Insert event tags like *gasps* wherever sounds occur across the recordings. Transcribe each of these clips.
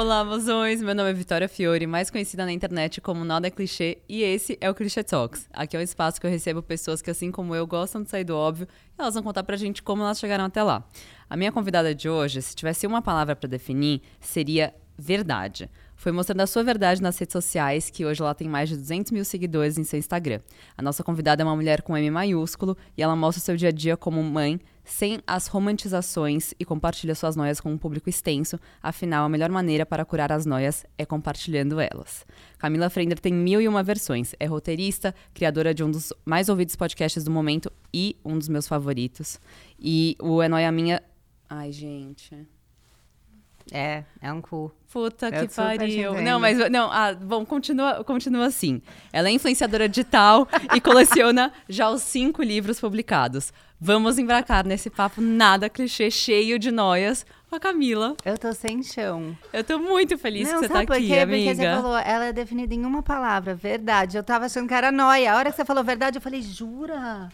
Olá, mozões! Meu nome é Vitória Fiore, mais conhecida na internet como Nada é Clichê, e esse é o Clichê Talks. Aqui é um espaço que eu recebo pessoas que, assim como eu, gostam de sair do óbvio e elas vão contar pra gente como elas chegaram até lá. A minha convidada de hoje, se tivesse uma palavra para definir, seria verdade foi mostrando a sua verdade nas redes sociais, que hoje ela tem mais de 200 mil seguidores em seu Instagram. A nossa convidada é uma mulher com M maiúsculo e ela mostra o seu dia a dia como mãe, sem as romantizações e compartilha suas noias com um público extenso. Afinal, a melhor maneira para curar as noias é compartilhando elas. Camila Frender tem mil e uma versões. É roteirista, criadora de um dos mais ouvidos podcasts do momento e um dos meus favoritos. E o É Noia Minha. Ai, gente. É, é um cu. Puta eu que pariu. Não, mas não, ah, bom, continua, continua assim. Ela é influenciadora digital *laughs* e coleciona já os cinco livros publicados. Vamos embracar nesse papo nada clichê, cheio de noias com a Camila. Eu tô sem chão. Eu tô muito feliz não, que você tá aqui, quê? amiga. Porque você falou, ela é definida em uma palavra, verdade. Eu tava achando que era noia. A hora que você falou verdade, eu falei, jura?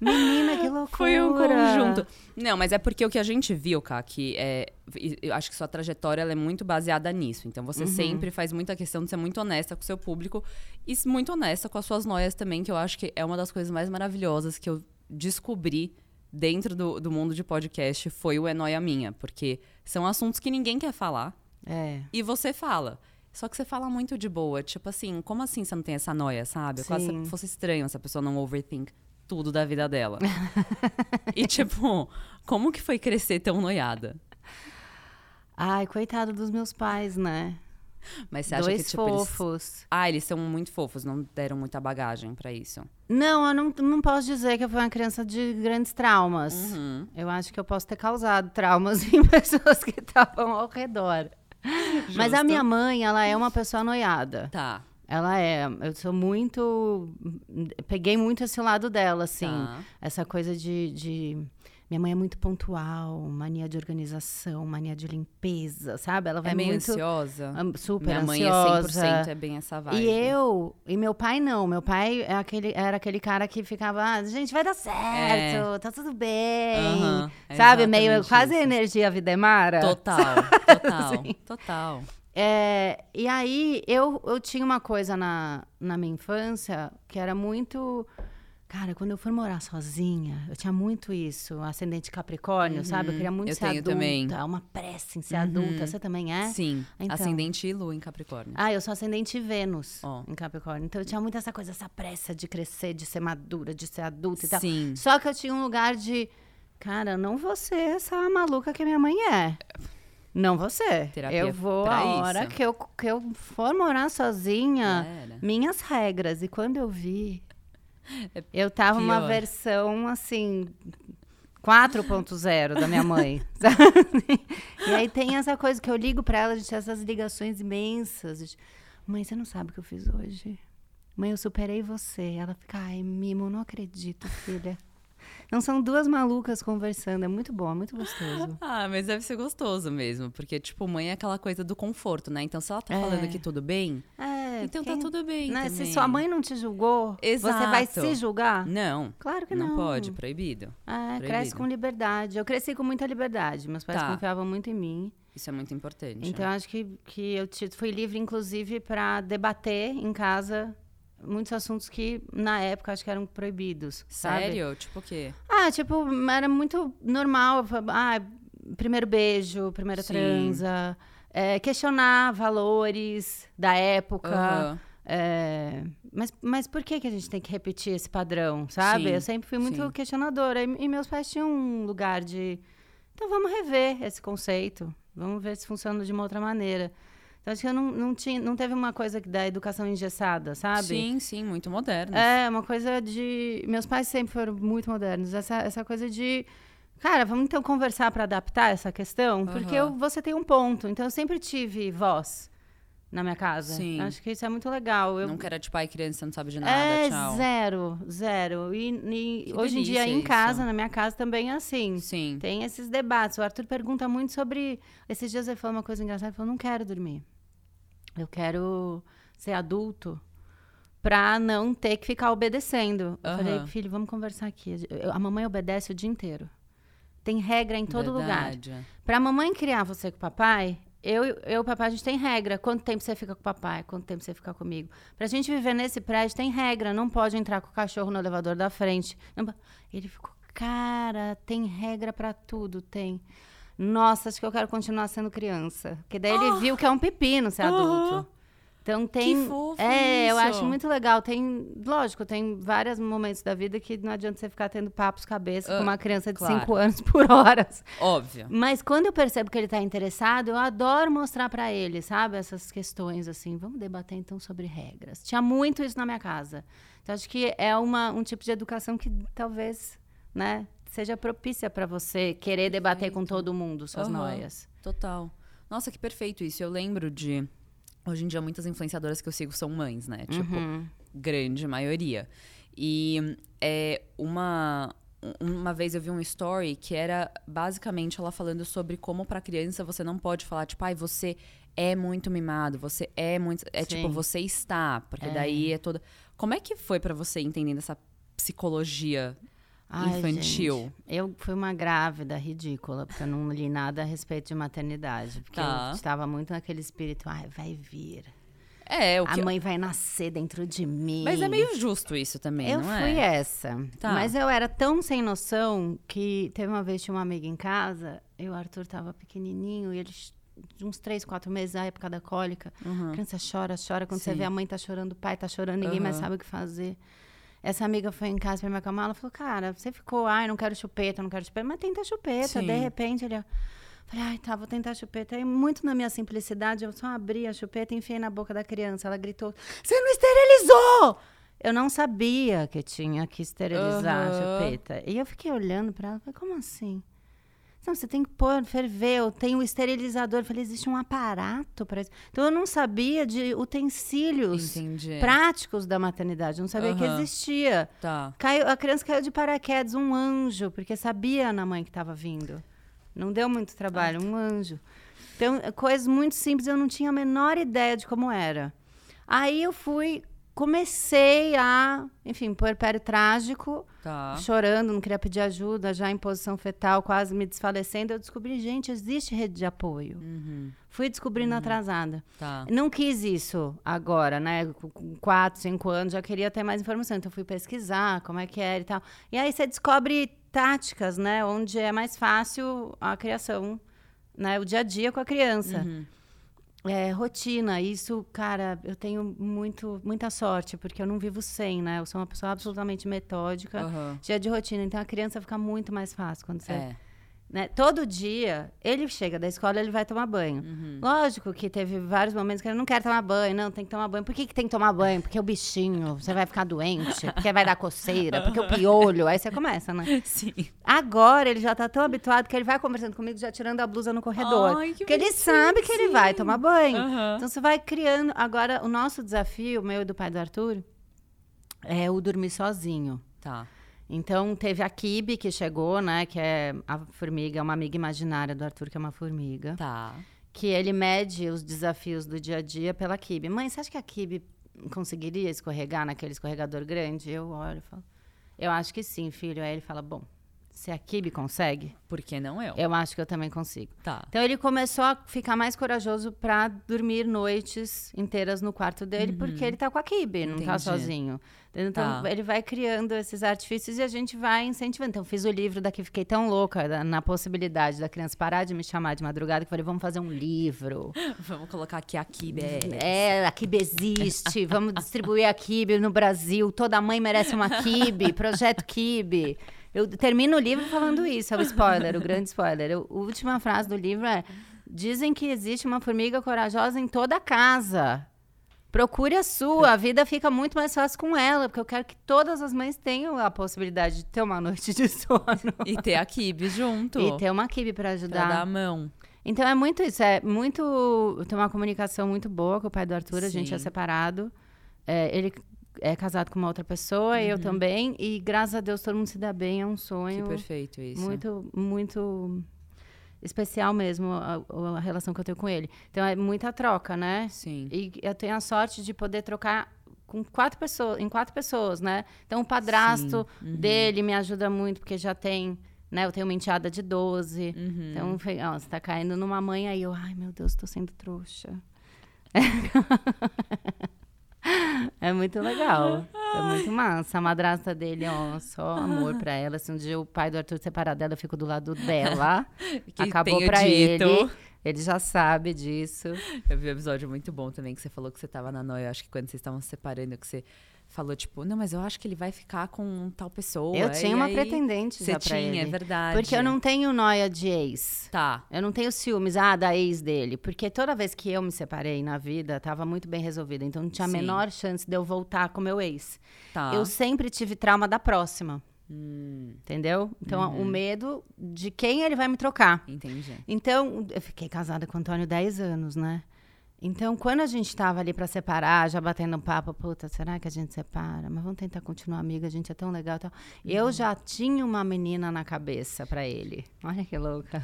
Menina, que loucura. *gasps* Foi um conjunto. Não, mas é porque o que a gente viu, Ká, que é, eu acho que sua trajetória é muito baseada nisso. Então você uhum. sempre faz muita questão de ser muito honesta com o seu público e muito honesta com as suas noias também, que eu acho que é uma das coisas mais maravilhosas que eu descobri dentro do, do mundo de podcast foi o É Noia Minha. Porque são assuntos que ninguém quer falar. É. E você fala. Só que você fala muito de boa. Tipo assim, como assim você não tem essa noia, sabe? Sim. Quase fosse estranho se a pessoa não overthink tudo da vida dela. *laughs* e, tipo, como que foi crescer tão noiada? Ai, coitado dos meus pais, né? Mas você acha Dois que, tipo, fofos. Eles... Ah, eles são muito fofos, não deram muita bagagem para isso. Não, eu não, não posso dizer que eu fui uma criança de grandes traumas. Uhum. Eu acho que eu posso ter causado traumas *laughs* em pessoas que estavam ao redor. Justo. Mas a minha mãe, ela é uma pessoa noiada. Tá. Ela é. Eu sou muito. Peguei muito esse lado dela, assim. Tá. Essa coisa de, de, Minha mãe é muito pontual, mania de organização, mania de limpeza, sabe? Ela vai é meio muito. ansiosa. Super Minha ansiosa. mãe é 100% é bem essa vibe. E eu. E meu pai não. Meu pai é aquele, era aquele cara que ficava. Ah, gente, vai dar certo, é. tá tudo bem. Sabe? Meio. Isso. Quase energia Videmara. Total. Total. *laughs* total. É, e aí eu, eu tinha uma coisa na, na minha infância que era muito. Cara, quando eu for morar sozinha, eu tinha muito isso, ascendente Capricórnio, uhum, sabe? Eu queria muito eu ser adulta. Também. Uma pressa em ser uhum. adulta. Você também é? Sim. Então, ascendente e Lua em Capricórnio. Ah, eu sou ascendente Vênus oh. em Capricórnio. Então eu tinha muito essa coisa, essa pressa de crescer, de ser madura, de ser adulta e tal. Sim. Só que eu tinha um lugar de. Cara, não vou ser essa maluca que minha mãe é. Não você. Terapia eu vou a hora que eu, que eu for morar sozinha, minhas regras. E quando eu vi, é eu tava pior. uma versão assim 4.0 da minha mãe. *laughs* e aí tem essa coisa que eu ligo para ela, gente essas ligações imensas. Mãe, você não sabe o que eu fiz hoje? Mãe, eu superei você. Ela fica, ai, Mimo, não acredito, filha. Não são duas malucas conversando. É muito bom, é muito gostoso. *laughs* Ah, mas deve ser gostoso mesmo. Porque, tipo, mãe é aquela coisa do conforto, né? Então, se ela tá é. falando que tudo bem, é, então tá quem... tá tudo bem. Né? Se sua mãe não te julgou, Exato. você vai se julgar? Não. Claro que não. Não pode, proibido. É, proibido. cresce com liberdade. Eu cresci com muita liberdade. Meus pais tá. confiavam muito em mim. Isso é muito importante. Então, né? acho que, que eu fui livre, inclusive, para debater em casa muitos assuntos que na época acho que eram proibidos. Sério? Sabe? Tipo o quê? Ah, tipo, era muito normal. Ah, primeiro beijo, primeira Sim. transa. É, questionar valores da época. Uhum. É, mas, mas por que, que a gente tem que repetir esse padrão, sabe? Sim, Eu sempre fui muito sim. questionadora. E, e, meus pais tinham um lugar de. Então vamos rever esse conceito. Vamos ver se funciona de uma outra maneira. Então, acho que eu não, não, tinha, não teve uma coisa da educação engessada, sabe? Sim, sim, muito moderna. É, uma coisa de. Meus pais sempre foram muito modernos. Essa, essa coisa de. Cara, vamos então conversar para adaptar essa questão? Porque eu, você tem um ponto. Então, eu sempre tive voz na minha casa. Sim. Acho que isso é muito legal. Eu... Nunca era de pai e criança, você não sabe de nada, é, tchau. zero, zero. E, e hoje em dia, em casa, na minha casa, também é assim. Sim. Tem esses debates. O Arthur pergunta muito sobre... Esses dias ele falou uma coisa engraçada, ele falou, não quero dormir. Eu quero ser adulto pra não ter que ficar obedecendo. Eu falei, filho, vamos conversar aqui. a mamãe obedece o dia inteiro. Tem regra em todo Verdade. lugar. Pra mamãe criar você com o papai, eu e o papai, a gente tem regra. Quanto tempo você fica com o papai? Quanto tempo você fica comigo? Pra gente viver nesse prédio, tem regra. Não pode entrar com o cachorro no elevador da frente. Ele ficou, cara, tem regra para tudo, tem. Nossa, acho que eu quero continuar sendo criança. Porque daí oh. ele viu que é um pepino ser adulto. Então tem. Que fofo é, isso. eu acho muito legal. Tem, lógico, tem vários momentos da vida que não adianta você ficar tendo papos cabeça uh, com uma criança de 5 claro. anos por horas. Óbvio. Mas quando eu percebo que ele está interessado, eu adoro mostrar para ele, sabe? Essas questões assim. Vamos debater então sobre regras. Tinha muito isso na minha casa. Então acho que é uma, um tipo de educação que talvez, né, seja propícia para você querer debater com todo mundo suas uhum. noias. Total. Nossa, que perfeito isso. Eu lembro de Hoje em dia, muitas influenciadoras que eu sigo são mães, né? Tipo, uhum. grande maioria. E é, uma, uma vez eu vi um story que era basicamente ela falando sobre como para criança você não pode falar, tipo, ai, você é muito mimado, você é muito. É tipo, Sim. tipo, você está, porque é. daí é toda. Como é que foi para você entendendo essa psicologia Ai, infantil. Gente, eu fui uma grávida ridícula, porque eu não li nada a respeito de maternidade. Porque tá. eu estava muito naquele espírito, ai, vai vir. É, o que... A mãe vai nascer dentro de mim. Mas é meio justo isso também, eu não é? Eu fui essa. Tá. Mas eu era tão sem noção que teve uma vez tinha uma amiga em casa, e o Arthur estava pequenininho, e ele de uns três, quatro meses, a época da cólica. Uhum. A criança chora, chora. Quando Sim. você vê a mãe tá chorando, o pai tá chorando, ninguém uhum. mais sabe o que fazer. Essa amiga foi em casa pra me acalmar, ela falou, cara, você ficou, ai, não quero chupeta, não quero chupeta, mas tenta chupeta. Sim. De repente, ele... Falei, ai, tá, vou tentar chupeta. Aí, muito na minha simplicidade, eu só abri a chupeta e enfiei na boca da criança. Ela gritou, você não esterilizou! Eu não sabia que tinha que esterilizar uhum. a chupeta. E eu fiquei olhando para ela, falei, como assim? Não, você tem que pôr, ferver, tenho o esterilizador. Eu falei, existe um aparato para isso. Então eu não sabia de utensílios Entendi. práticos da maternidade, eu não sabia uhum. que existia. Tá. Caiu, a criança caiu de paraquedas, um anjo, porque sabia na mãe que estava vindo. Não deu muito trabalho, ah. um anjo. Então, coisas muito simples, eu não tinha a menor ideia de como era. Aí eu fui comecei a, enfim, puerpério trágico, tá. chorando, não queria pedir ajuda, já em posição fetal, quase me desfalecendo. Eu descobri, gente, existe rede de apoio. Uhum. Fui descobrindo uhum. atrasada. Tá. Não quis isso agora, né? Com quatro, cinco anos, já queria ter mais informação. Então, fui pesquisar como é que era e tal. E aí você descobre táticas, né? Onde é mais fácil a criação, né? O dia a dia com a criança. Uhum é, rotina. Isso, cara, eu tenho muito, muita sorte, porque eu não vivo sem, né? Eu sou uma pessoa absolutamente metódica, uhum. dia de rotina. Então a criança fica muito mais fácil quando você. É. Né? Todo dia, ele chega da escola, ele vai tomar banho. Uhum. Lógico que teve vários momentos que ele não quer tomar banho, não, tem que tomar banho. Por que, que tem que tomar banho? Porque o bichinho, você vai ficar doente, porque vai dar coceira, porque o piolho. Aí você começa, né? *laughs* Sim. Agora ele já tá tão habituado que ele vai conversando comigo, já tirando a blusa no corredor. Ai, que porque ele sabe que ele vai tomar banho. Uhum. Então você vai criando. Agora, o nosso desafio, o meu e do pai do Arthur, é o dormir sozinho. Tá. Então, teve a Kibe que chegou, né? Que é a formiga, é uma amiga imaginária do Arthur, que é uma formiga. Tá. Que ele mede os desafios do dia a dia pela Kibe. Mãe, você acha que a Kibe conseguiria escorregar naquele escorregador grande? Eu olho e falo, eu acho que sim, filho. Aí ele fala, bom, se a Kibe consegue. Por que não eu? Eu acho que eu também consigo. Tá. Então ele começou a ficar mais corajoso para dormir noites inteiras no quarto dele, uhum. porque ele tá com a Kibe, não tá sozinho. Então tá. ele vai criando esses artifícios e a gente vai incentivando. Então fiz o livro daqui, fiquei tão louca da, na possibilidade da criança parar de me chamar de madrugada que falei, vamos fazer um livro. *laughs* vamos colocar aqui a Kibe. É, é a Kibe existe, vamos distribuir a Kibe no Brasil. Toda mãe merece uma Kibe, *laughs* projeto Kibe. Eu termino o livro falando isso, é o spoiler, o grande spoiler. Eu, a última frase do livro é: Dizem que existe uma formiga corajosa em toda casa. Procure a sua, a vida fica muito mais fácil com ela, porque eu quero que todas as mães tenham a possibilidade de ter uma *laughs* noite de sono. E ter a Kibe junto. E ter uma Kibe para ajudar. Pra dar a mão. Então é muito isso, é muito. Tem uma comunicação muito boa com o pai do Arthur, Sim. a gente é separado. É, ele é casado com uma outra pessoa, uhum. eu também. E graças a Deus todo mundo se dá bem, é um sonho. Que perfeito isso. Muito, muito especial mesmo a, a, relação que eu tenho com ele. Então é muita troca, né? Sim. E eu tenho a sorte de poder trocar com quatro pessoas, em quatro pessoas, né? Então o padrasto uhum. dele me ajuda muito porque já tem né? Eu tenho uma enteada de 12. Uhum. Então, ó, você tá caindo numa mãe aí, eu, ai meu Deus, tô sendo trouxa. *laughs* *laughs* É muito legal. É muito massa. A madrasta dele, ó, só amor pra ela. Se um dia o pai do Arthur separar dela, eu fico do lado dela. *laughs* Acabou pra dito. ele. Ele já sabe disso. Eu vi um episódio muito bom também, que você falou que você tava na noia. Acho que quando vocês estavam se separando, que você falou, tipo, não, mas eu acho que ele vai ficar com tal pessoa. Eu tinha uma pretendente Você tinha, ele. é verdade. Porque eu não tenho noia de ex. Tá. Eu não tenho ciúmes, ah, da ex dele. Porque toda vez que eu me separei na vida, tava muito bem resolvida. Então não tinha a menor chance de eu voltar com meu ex. Tá. Eu sempre tive trauma da próxima. Hum. Entendeu? Então, uhum. o medo de quem ele vai me trocar. Entendi. Então, eu fiquei casada com o Antônio 10 anos, né? Então, quando a gente estava ali para separar, já batendo um papo, puta, será que a gente separa? Mas vamos tentar continuar amiga, a gente é tão legal. Tal. Uhum. Eu já tinha uma menina na cabeça para ele. Olha que louca.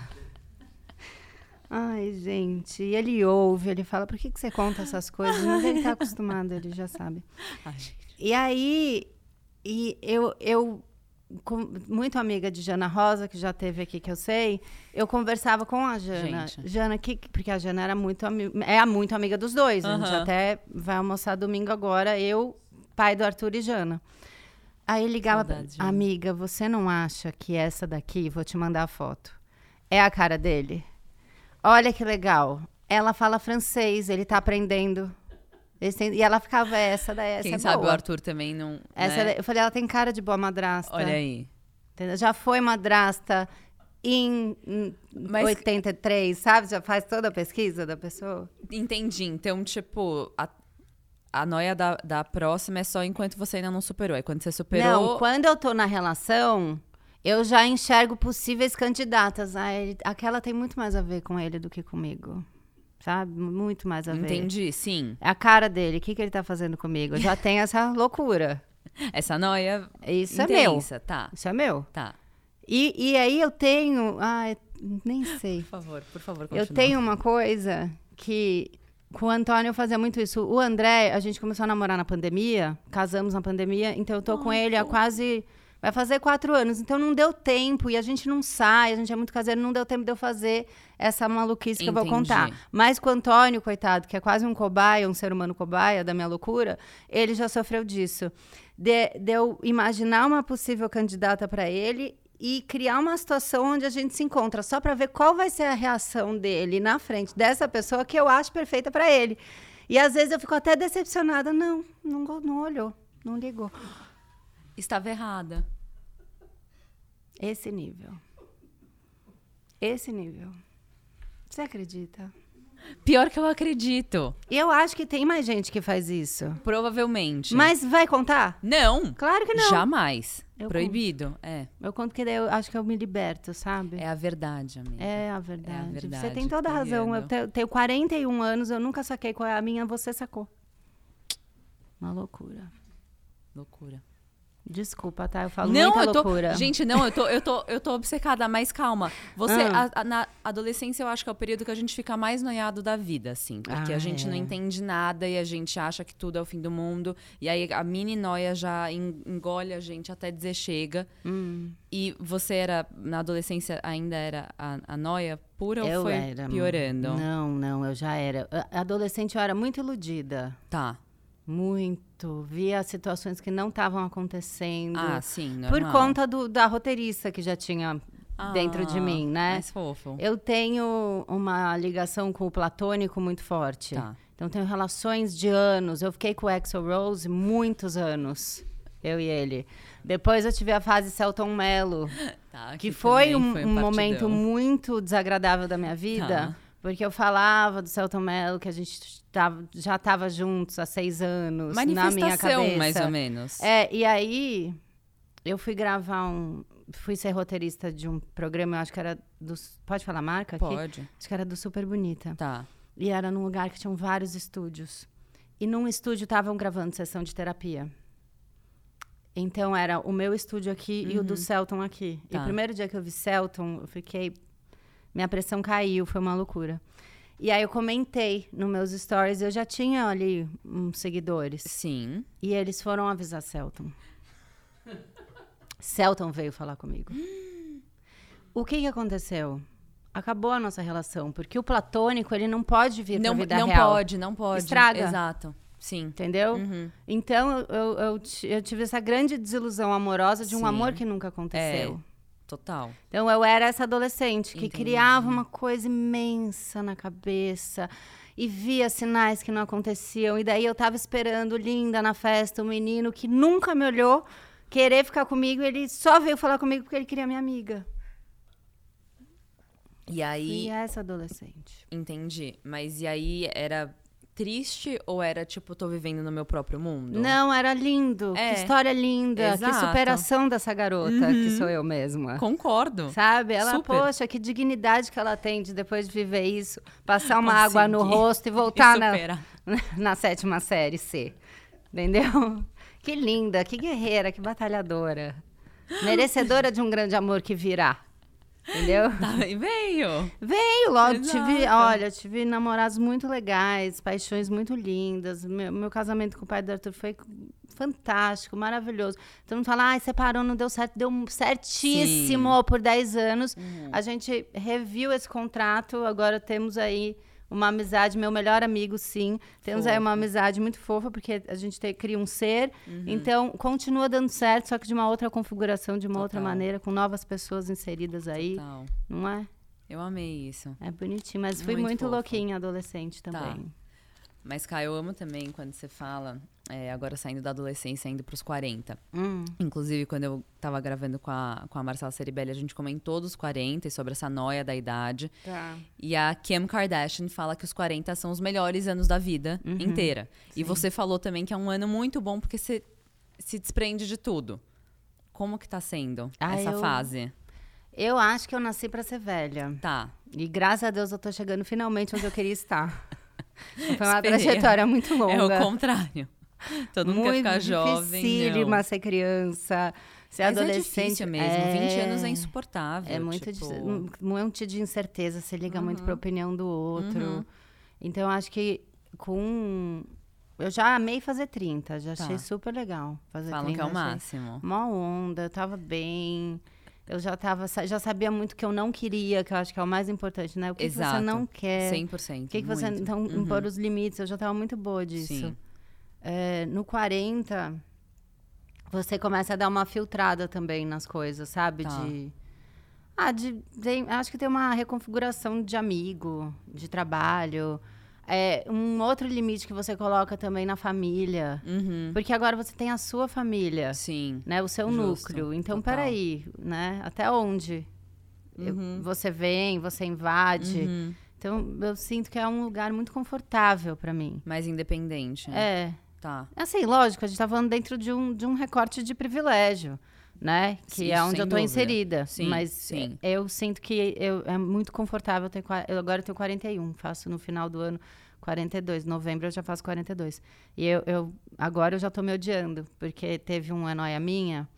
Ai, gente, e ele ouve, ele fala, por que, que você conta essas coisas? Mas ele tá acostumado, ele já sabe. *laughs* Ai, e aí, e eu, eu com, muito amiga de Jana Rosa, que já teve aqui, que eu sei, eu conversava com a Jana. Gente. Jana, que, porque a Jana era muito é muito amiga dos dois. A gente até vai almoçar domingo agora, eu, pai do Arthur e Jana. Aí ligava, Saudade, amiga, você não acha que essa daqui, vou te mandar a foto, é a cara dele? Olha que legal. Ela fala francês, ele tá aprendendo. Têm, e ela ficava essa daí. Essa Quem é sabe boa. o Arthur também não. Essa né? eu falei, ela tem cara de boa madrasta. Olha aí. Entendeu? Já foi madrasta em, Mas... 83, sabe? Já faz toda a pesquisa da pessoa. Entendi. Então, tipo, a, a noia da, da próxima é só enquanto você ainda não superou. Aí quando você superou. Não, quando eu tô na relação, eu já enxergo possíveis candidatas. Ah, aquela tem muito mais a ver com ele do que comigo sabe? Muito mais a ver. Entendi, sim. É a cara dele, o que, que ele tá fazendo comigo? Já tem essa *laughs* loucura. Essa noia. Isso intensa, é meu. Tá. Isso é meu. Tá. E, e aí eu tenho. Ai, nem sei. Por favor, por favor, continua. Eu tenho uma coisa que. Com o Antônio eu fazia muito isso. O André, a gente começou a namorar na pandemia, casamos na pandemia, então eu tô com ele há quase Vai fazer quatro anos. Então não deu tempo e a gente não sai, a gente é muito caseiro, não deu tempo de eu fazer essa maluquice que Entendi. eu vou contar. Mas com o Antônio, coitado, que é quase um cobaia, um ser humano cobaia da minha loucura, ele já sofreu disso. De, de eu imaginar uma possível candidata para ele e criar uma situação onde a gente se encontra só para ver qual vai ser a reação dele na frente dessa pessoa que eu acho perfeita para ele. E às vezes eu fico até decepcionada. Não, não, não olhou, não ligou. Estava errada. Esse nível. Esse nível. Você acredita? Pior que eu acredito. Eu acho que tem mais gente que faz isso. Provavelmente. Mas vai contar? Não. Claro que não. Jamais. Eu Proibido. Conto. É. Eu conto que daí eu acho que eu me liberto, sabe? É a verdade, amiga. É a verdade. É a verdade você tem toda a razão. Eu tenho 41 anos, eu nunca saquei qual é a minha, você sacou. Uma loucura. Loucura. Desculpa, tá? Eu falo não, muita eu tô, loucura. Gente, não, eu tô, eu tô, eu tô obcecada, mas calma. Você, ah. a, a, na adolescência, eu acho que é o período que a gente fica mais noiado da vida, assim. Porque ah, a gente é. não entende nada e a gente acha que tudo é o fim do mundo. E aí a mini noia já engole a gente até dizer chega. Hum. E você era, na adolescência, ainda era a, a noia pura eu ou foi era, piorando? Não, não, eu já era. Adolescente eu era muito iludida. Tá. Muito. Via situações que não estavam acontecendo. Ah, sim, normal. Por conta do, da roteirista que já tinha ah, dentro de mim, né? Mais fofo. Eu tenho uma ligação com o platônico muito forte. Tá. Então, tenho relações de anos. Eu fiquei com o Axel Rose muitos anos. Eu e ele. Depois eu tive a fase Celton Mello. *laughs* Tá, que, que foi um, foi um, um momento muito desagradável da minha vida. Tá. Porque eu falava do Celton Mello, que a gente tava, já estava juntos há seis anos, na minha cabeça. mais ou menos. É, e aí eu fui gravar um... Fui ser roteirista de um programa, eu acho que era do... Pode falar marca aqui? Pode. Acho que era do Super Bonita. Tá. E era num lugar que tinham vários estúdios. E num estúdio estavam gravando sessão de terapia. Então era o meu estúdio aqui uhum. e o do uhum. Celton aqui. Tá. E o primeiro dia que eu vi Celton, eu fiquei. Minha pressão caiu, foi uma loucura. E aí eu comentei nos meus stories, eu já tinha ali uns seguidores. Sim. E eles foram avisar Celton. Celton veio falar comigo. o que, que aconteceu? Acabou a nossa relação, porque o platônico, ele não pode vir não, pra vida não real. Não pode, não pode. Estraga. Exato. Sim. Entendeu? Uhum. Então, eu, eu, eu, tive essa grande desilusão amorosa de um Sim. amor que nunca aconteceu. É. Total. Então, eu era essa adolescente que Entendi. criava uma coisa imensa na cabeça e via sinais que não aconteciam. E daí eu tava esperando, linda, na festa, um menino que nunca me olhou, querer ficar comigo. E ele só veio falar comigo porque ele queria minha amiga. E aí. E essa adolescente. Entendi. Mas e aí era triste ou era tipo, tô vivendo no meu próprio mundo? Não, era lindo. É. Que história linda. Exato. Que superação dessa garota, que sou eu mesma. Concordo. Sabe? Ela, Super. poxa, que dignidade que ela tem de depois de viver isso, passar uma Conseguir. água no rosto e voltar E na, *laughs* na sétima série C. Entendeu? Que linda, que guerreira, que batalhadora. *gasps* Merecedora de um grande amor que virá. Entendeu? *laughs* Tá, veio. Veio logo, Exato. tive, olha, tive namorados muito legais, paixões muito lindas. Meu, meu casamento com o pai do Arthur foi fantástico, maravilhoso. Todo mundo fala, ai, separou, não deu certo. Deu certíssimo por 10 anos. Uhum. A gente reviu esse contrato, agora temos aí uma amizade, meu melhor amigo, sim. Temos aí uma amizade muito fofa, porque a gente te- cria um ser. Uhum. Então, continua dando certo, só que de uma outra configuração, de uma outra Total. maneira, com novas pessoas inseridas aí. Total. Não é? Eu amei isso. É bonitinho, mas fui Muito muito, fofo. louquinha adolescente também. Mas, Kai, eu amo também quando você fala, é, agora saindo da adolescência, indo pros 40. Hum, Inclusive, quando eu tava gravando com a, com a Marcela Ceribelli, a gente comentou dos 40 e sobre essa noia da idade. tá. E a Kim Kardashian fala que os 40 são os melhores anos da vida Uhum. inteira. E você falou também que é um ano muito bom porque você se desprende de tudo. Como que tá sendo Ah, essa eu- fase? Eu acho que eu nasci pra ser velha. Tá. E graças a Deus eu tô chegando finalmente onde eu queria estar. Foi uma Esperei. trajetória muito longa. É o contrário. Todo mundo quer muito ficar jovem. dificílima não. ser criança, ser Mas adolescente. é mesmo. 20 anos é insuportável. É muito tipo... de- um monte de incerteza, você liga muito Uhum. pra opinião do outro. Uhum. Então, eu acho que com. Eu já amei fazer 30, já Tá. achei super legal. Fazer Falam 30, que é o máximo. Mó onda, eu tava bem. Eu já tava, já sabia muito que eu não queria, que eu acho que é o mais importante, né? O que, que Exato. você não quer? 100%. O que, que você. muito. Então, Uhum. impor os limites, eu já tava muito boa disso. Sim. É, no 40, você começa a dar uma filtrada também nas coisas, sabe? Tá. De. Ah, de, tem- acho que tem uma reconfiguração de amigo, de trabalho. É, um outro limite que você coloca também na família. Uhum. Porque agora você tem a sua família, Sim. né? O seu Justo, núcleo. Então, total. peraí, né? Até onde eu- Uhum. você vem, você invade. Uhum. Então, eu sinto que é um lugar muito confortável pra mim. Mais independente. É. Tá. Assim, lógico, a gente tá falando dentro de um, de um recorte de privilégio, né? Que Sim, é onde eu dúvida. inserida. Sim, Mas sim. é- eu sinto que eu, é muito confortável Eu agora eu tenho 41, faço no final do ano 42. Novembro eu já faço 42. E eu, eu agora eu já tô me odiando, porque teve uma noia minha,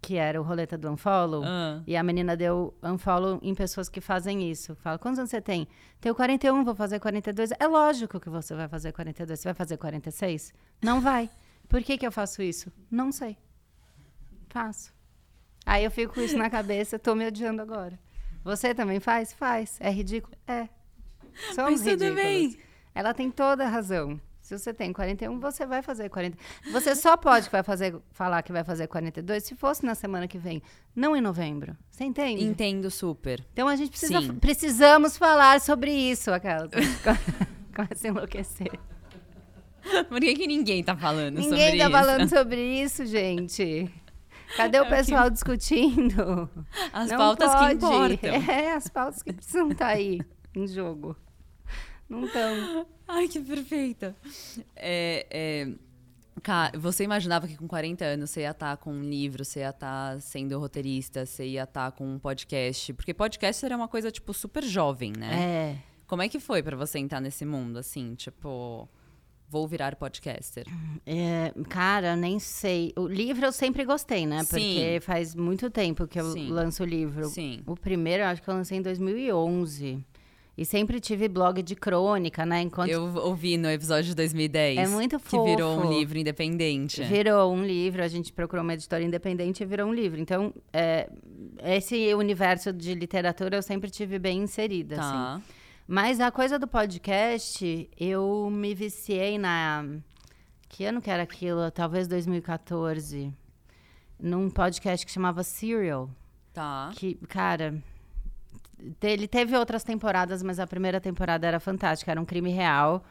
que era o roleta do Unfollow. Ah. E a menina deu unfollow em pessoas que fazem isso. Fala, quantos anos você tem? Tenho 41, vou fazer 42. É lógico que você vai fazer 42. Você vai fazer 46? Não vai. Por que, que eu faço isso? Não sei. Faço. Aí eu fico com isso na cabeça, tô me odiando agora. Você também faz? Faz. É ridículo? É. Somos Mas tudo ridículos. bem. Ela tem toda a razão. Se você tem 41, você vai fazer 40. Você só pode vai fazer, falar que vai fazer 42 se fosse na semana que vem, não em novembro. Você entende? Entendo super. Então a gente precisa, Sim. precisamos falar sobre isso, aquela. *laughs* Começa a enlouquecer. Por que, que ninguém tá falando sobre Ninguém tá isso? falando sobre isso, gente. Cadê o É pessoal discutindo? As Não pautas que pode. importam. *laughs* É, as pautas que precisam estar aí em jogo. Não estão. Ai, que perfeita. É, é, Cara, você imaginava que com 40 anos você ia estar com um livro, você ia estar sendo roteirista, você ia estar com um podcast? Porque podcast era uma coisa, tipo, super jovem, né? É. Como é que foi pra você entrar nesse mundo, assim, tipo... Vou virar podcaster. É, cara, nem sei. O livro eu sempre gostei, né? Sim. Porque faz muito tempo que eu Sim. lanço o livro. Sim. O primeiro, eu acho que eu lancei em 2011. E sempre tive blog de crônica, né? Enquanto... Eu ouvi no episódio de 2010. É muito fofo. Que virou um livro independente. Virou um livro, a gente procurou uma editora independente e virou um livro. Então, é, esse universo de literatura eu sempre tive bem inserida, tá. assim. Mas a coisa do podcast, eu me viciei na... Que ano que era aquilo? Talvez 2014. Num podcast que chamava Serial. Tá. Que, cara ele teve outras temporadas, mas a primeira temporada era fantástica, era um crime real.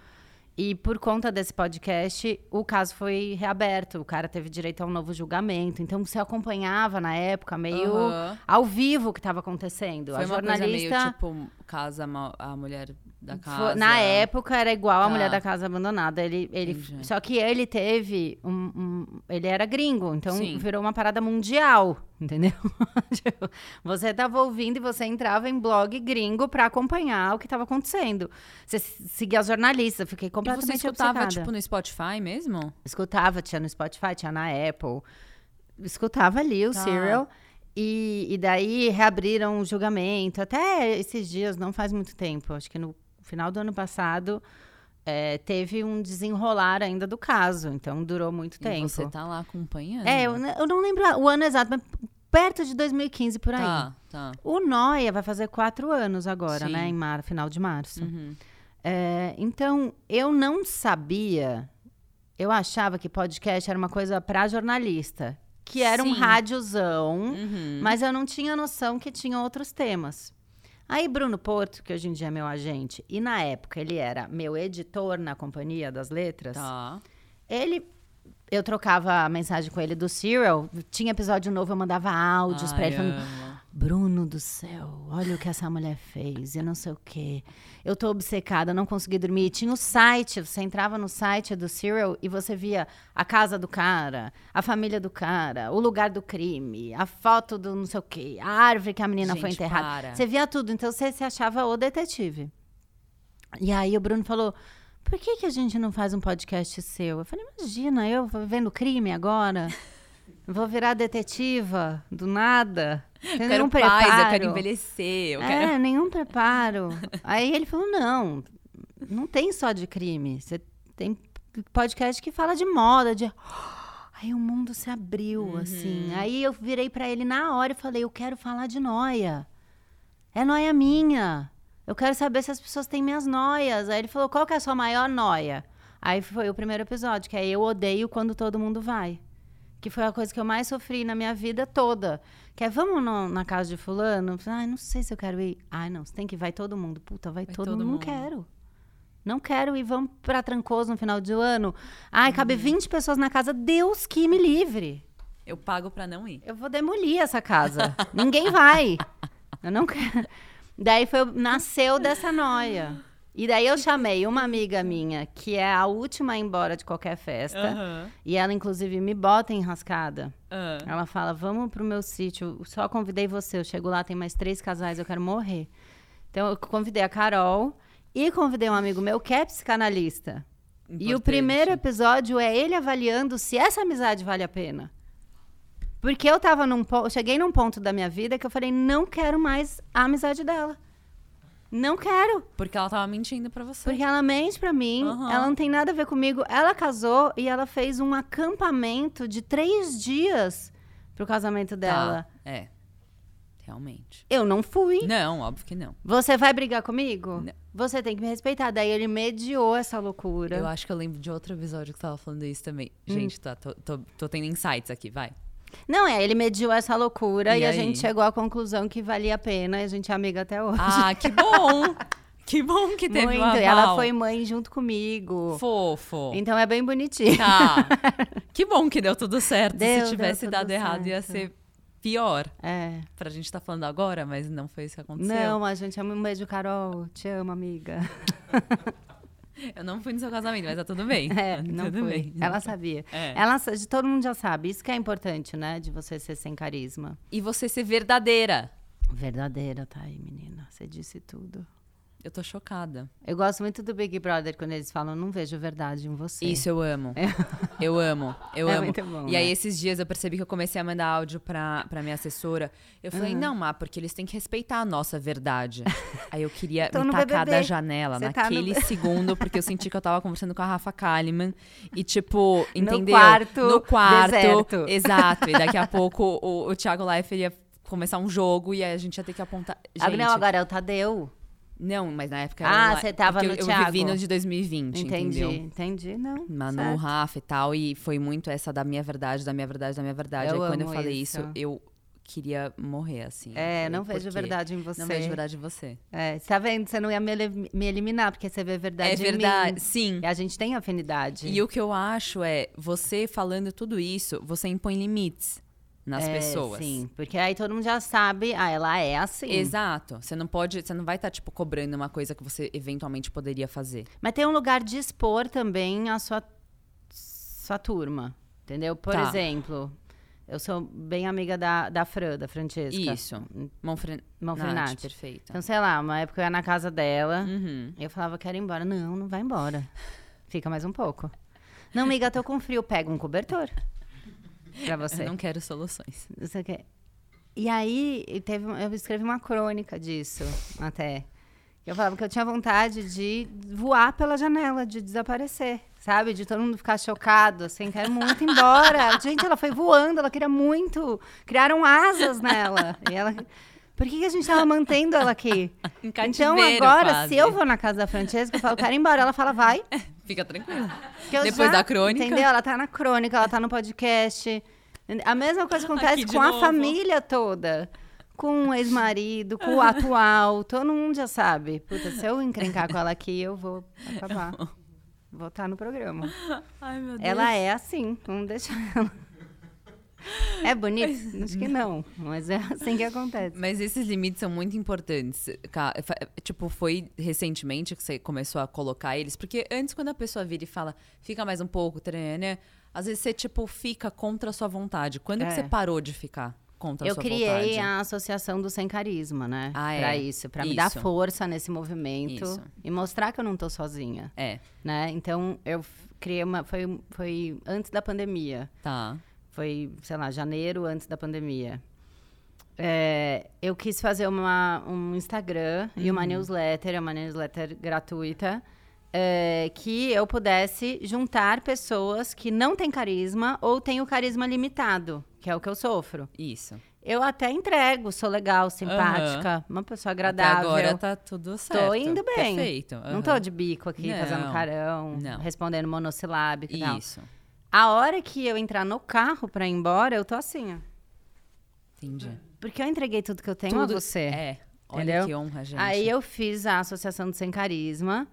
E por conta desse podcast, o caso foi reaberto. O cara teve direito a um novo julgamento. Então você acompanhava na época meio uhum. ao vivo o que estava acontecendo. Foi a jornalista meio, tipo casa a mulher da casa. Na época era igual tá. a mulher da casa abandonada. Ele, ele, só que ele teve um, um ele era gringo, então Sim. virou uma parada mundial, entendeu? *laughs* Tipo, você estava ouvindo e você entrava em blog gringo para acompanhar o que estava acontecendo. Você seguia as jornalistas, fiquei completamente e você escutava obcecada. tipo no Spotify mesmo? Escutava, tinha no Spotify, tinha na Apple. Escutava ali o tá. Serial. E, e daí reabriram o julgamento. Até esses dias, não faz muito tempo, acho que no final do ano passado, é, teve um desenrolar ainda do caso. Então, durou muito e tempo. você tá lá acompanhando? É, eu, eu, não lembro o ano exato, mas perto de 2015, por aí. Tá, tá. O Noia vai fazer quatro anos agora, Sim. né? Em mar, final de março. Uhum. É, então, eu não sabia... Eu achava que podcast era uma coisa para jornalista, que era Sim. um rádiozão, uhum. mas eu não tinha noção que tinha outros temas. Aí Bruno Porto, que hoje em dia é meu agente, e na época ele era meu editor na Companhia das Letras, tá. ele eu trocava a mensagem com ele do Serial, tinha episódio novo, eu mandava áudios para ele falando: Bruno do céu, olha o que essa mulher fez, e não sei o quê. Eu tô obcecada, não consegui dormir. Tinha o site, você entrava no site do Serial e você via a casa do cara, a família do cara, o lugar do crime, a foto do não sei o quê, a árvore que a menina Gente, foi enterrada. Para. Você via tudo, então você se achava o detetive. E aí o Bruno falou: por que, que a gente não faz um podcast seu? Eu falei, imagina, eu vendo crime agora. Vou virar detetiva do nada. Tem quero preparo. Paz, eu quero envelhecer. Eu é, quero... *laughs* nenhum preparo. Aí ele falou: não, não tem só de crime. Você tem podcast que fala de moda, de. *gasps* Aí o mundo se abriu, uhum. assim. Aí eu virei para ele na hora e falei: eu quero falar de noia. É noia minha. Eu quero saber se as pessoas têm minhas noias. Aí ele falou: qual que é a sua maior noia? Aí foi o primeiro episódio, que é Eu Odeio Quando Todo Mundo Vai que foi a coisa que eu mais sofri na minha vida toda. Que é, vamos no, na casa de fulano? Ai, não sei se eu quero ir. Ai, não, você tem que ir, vai todo mundo. Puta, vai, vai todo, todo, mundo. Não quero. Não quero ir, vamos pra Trancoso no final de ano. Ai, cabe 20 uhum. pessoas na casa, Deus que me livre. Eu pago pra não ir. Eu vou demolir essa casa. Ninguém vai. Eu não *laughs* quero. Daí foi, nasceu dessa noia. E daí eu chamei uma amiga minha, que é a última a ir embora de qualquer festa. Uhum. E ela, inclusive, me bota enrascada. Uhum. Ela fala: vamos pro meu sítio. Só convidei você. Eu chego lá, tem mais três casais, eu quero morrer. Então eu convidei a Carol e convidei um amigo meu que é psicanalista. Importante. E o primeiro episódio é ele avaliando se essa amizade vale a pena. Porque eu tava num ponto, cheguei num ponto da minha vida que eu falei, não quero mais a amizade dela. Não quero. Porque ela tava mentindo para você. Porque ela mente para mim, uhum. ela não tem nada a ver comigo. Ela casou e ela fez um acampamento de três dias pro casamento tá, dela. Tá. É. Realmente. Eu não fui. Não, óbvio que não. Você vai brigar comigo? Não. Você tem que me respeitar. Daí ele mediou essa loucura. Eu acho que eu lembro de outro episódio que tava falando isso também. Hum. Gente, tá, tô, tô, tô tendo insights aqui, vai. Não, é, ele mediu essa loucura e, e a gente chegou à conclusão que valia a pena e a gente é amiga até hoje. Ah, que bom! *laughs* Que bom que teve Muito. Um ela foi mãe junto comigo. Fofo. Então é bem bonitinho. Tá. *laughs* que bom que deu tudo certo. Deu, Se tivesse dado errado, ia ser pior. É. Pra gente estar tá falando agora, mas não foi isso que aconteceu. Não, a gente ama um beijo, Carol. Te amo, amiga. *laughs* Eu não fui no seu casamento, mas tá tudo bem. *laughs* É, não tudo fui. Bem. Ela sabia. É. Ela, todo mundo já sabe. Isso que é importante, né? De você ser sem carisma. E você ser verdadeira. Verdadeira, tá aí, menina. Você disse tudo. Eu tô chocada. Eu gosto muito do Big Brother quando eles falam, não vejo verdade em você. Isso eu amo. É. Eu amo. Eu é amo. Muito bom, e né? aí, esses dias, eu percebi que eu comecei a mandar áudio pra, pra minha assessora. Eu falei, uhum. não, Má, porque eles têm que respeitar a nossa verdade. *laughs* aí eu queria me tacar da janela Você naquele tá no... segundo, porque eu senti que eu tava conversando com a Rafa Kalimann. E, tipo, entendeu? No quarto. No quarto. Deserto. Exato. E daqui a *laughs* pouco o, o Thiago Leifert ia começar um jogo e aí a gente ia ter que apontar. Gente, não, agora é o Tadeu. Não, mas na época Ah, você tava no eu, Thiago. Eu vivi no de 2020, entendi, entendeu? Entendi, não. Manu, certo. Rafa e tal, e foi muito essa da minha verdade, da minha verdade, da minha verdade. Eu Aí quando eu falei isso. isso, eu queria morrer, assim. É, não vejo verdade em você. Não vejo verdade em você. É, você tá vendo? Você não ia me, me eliminar, porque você vê verdade é em verdade, mim. sim. E a gente tem afinidade. E o que eu acho é, você falando tudo isso, você impõe limites nas é, pessoas. Sim, porque aí todo mundo já sabe, ah, ela é assim. Exato. Você não pode, você não vai estar tá, tipo cobrando uma coisa que você eventualmente poderia fazer. Mas tem um lugar de expor também a sua sua turma, entendeu? Por tá. exemplo, eu sou bem amiga da, da Fran, da Francesca. Isso. Monfren... Monfrenati. perfeito. Então, sei lá, uma época eu ia na casa dela, uhum. eu falava, quero ir embora. Não, não vai embora. Fica mais um pouco. Não, amiga, tô com frio, pega um cobertor pra *laughs* você. Eu não quero soluções. Você quer? E aí, teve, eu escrevi uma crônica disso, até. Eu falava que eu tinha vontade de voar pela janela, de desaparecer, sabe? De todo mundo ficar chocado, assim, quero muito ir embora. *laughs* Gente, ela foi voando, ela queria muito. Criaram asas nela. E ela. Por que, que a gente estava mantendo ela aqui? *laughs* então, agora, quase. se eu vou na casa da Francesca, eu falo, quero ir embora. Ela fala, vai. Fica tranquila. Depois já, da crônica. Entendeu? Ela tá na crônica, ela tá no podcast. A mesma coisa acontece com novo. a família toda. Com o ex-marido, com o atual, todo mundo já sabe. Puta, se eu encrencar com ela aqui, eu vou acabar. *laughs* Vou estar no programa. Ai, meu Deus. Ela é assim, vamos deixar ela. É bonito? Acho que não, mas é assim que acontece. Mas esses limites são muito importantes. Tipo, foi recentemente que você começou a colocar eles? Porque antes, quando a pessoa vira e fala, fica mais um pouco, né? Às vezes você, tipo, fica contra a sua vontade. Quando é. que você parou de ficar? Contra eu a sua criei vontade? a associação do sem carisma, né? Ah, é. Pra isso, pra isso. me dar força nesse movimento isso. e mostrar que eu não tô sozinha. É. Né? Então eu criei uma. Foi, foi antes da pandemia. Tá. Foi, sei lá, janeiro antes da pandemia. É, eu quis fazer uma, um Instagram uhum. e uma uhum. newsletter, uma newsletter gratuita é, que eu pudesse juntar pessoas que não têm carisma ou têm o carisma limitado, que é o que eu sofro. Isso. Eu até entrego, sou legal, simpática, uhum. uma pessoa agradável. Até agora tá tudo certo. Tô indo bem. Perfeito. Uhum. Não tô de bico aqui, não, fazendo carão, não. respondendo monossilábico e tal. A hora que eu entrar no carro pra ir embora, eu tô assim, ó. Entendi. Porque eu entreguei tudo que eu tenho tudo, a você. É. Olha entendeu? que honra, gente. Aí eu fiz a Associação do Sem Carisma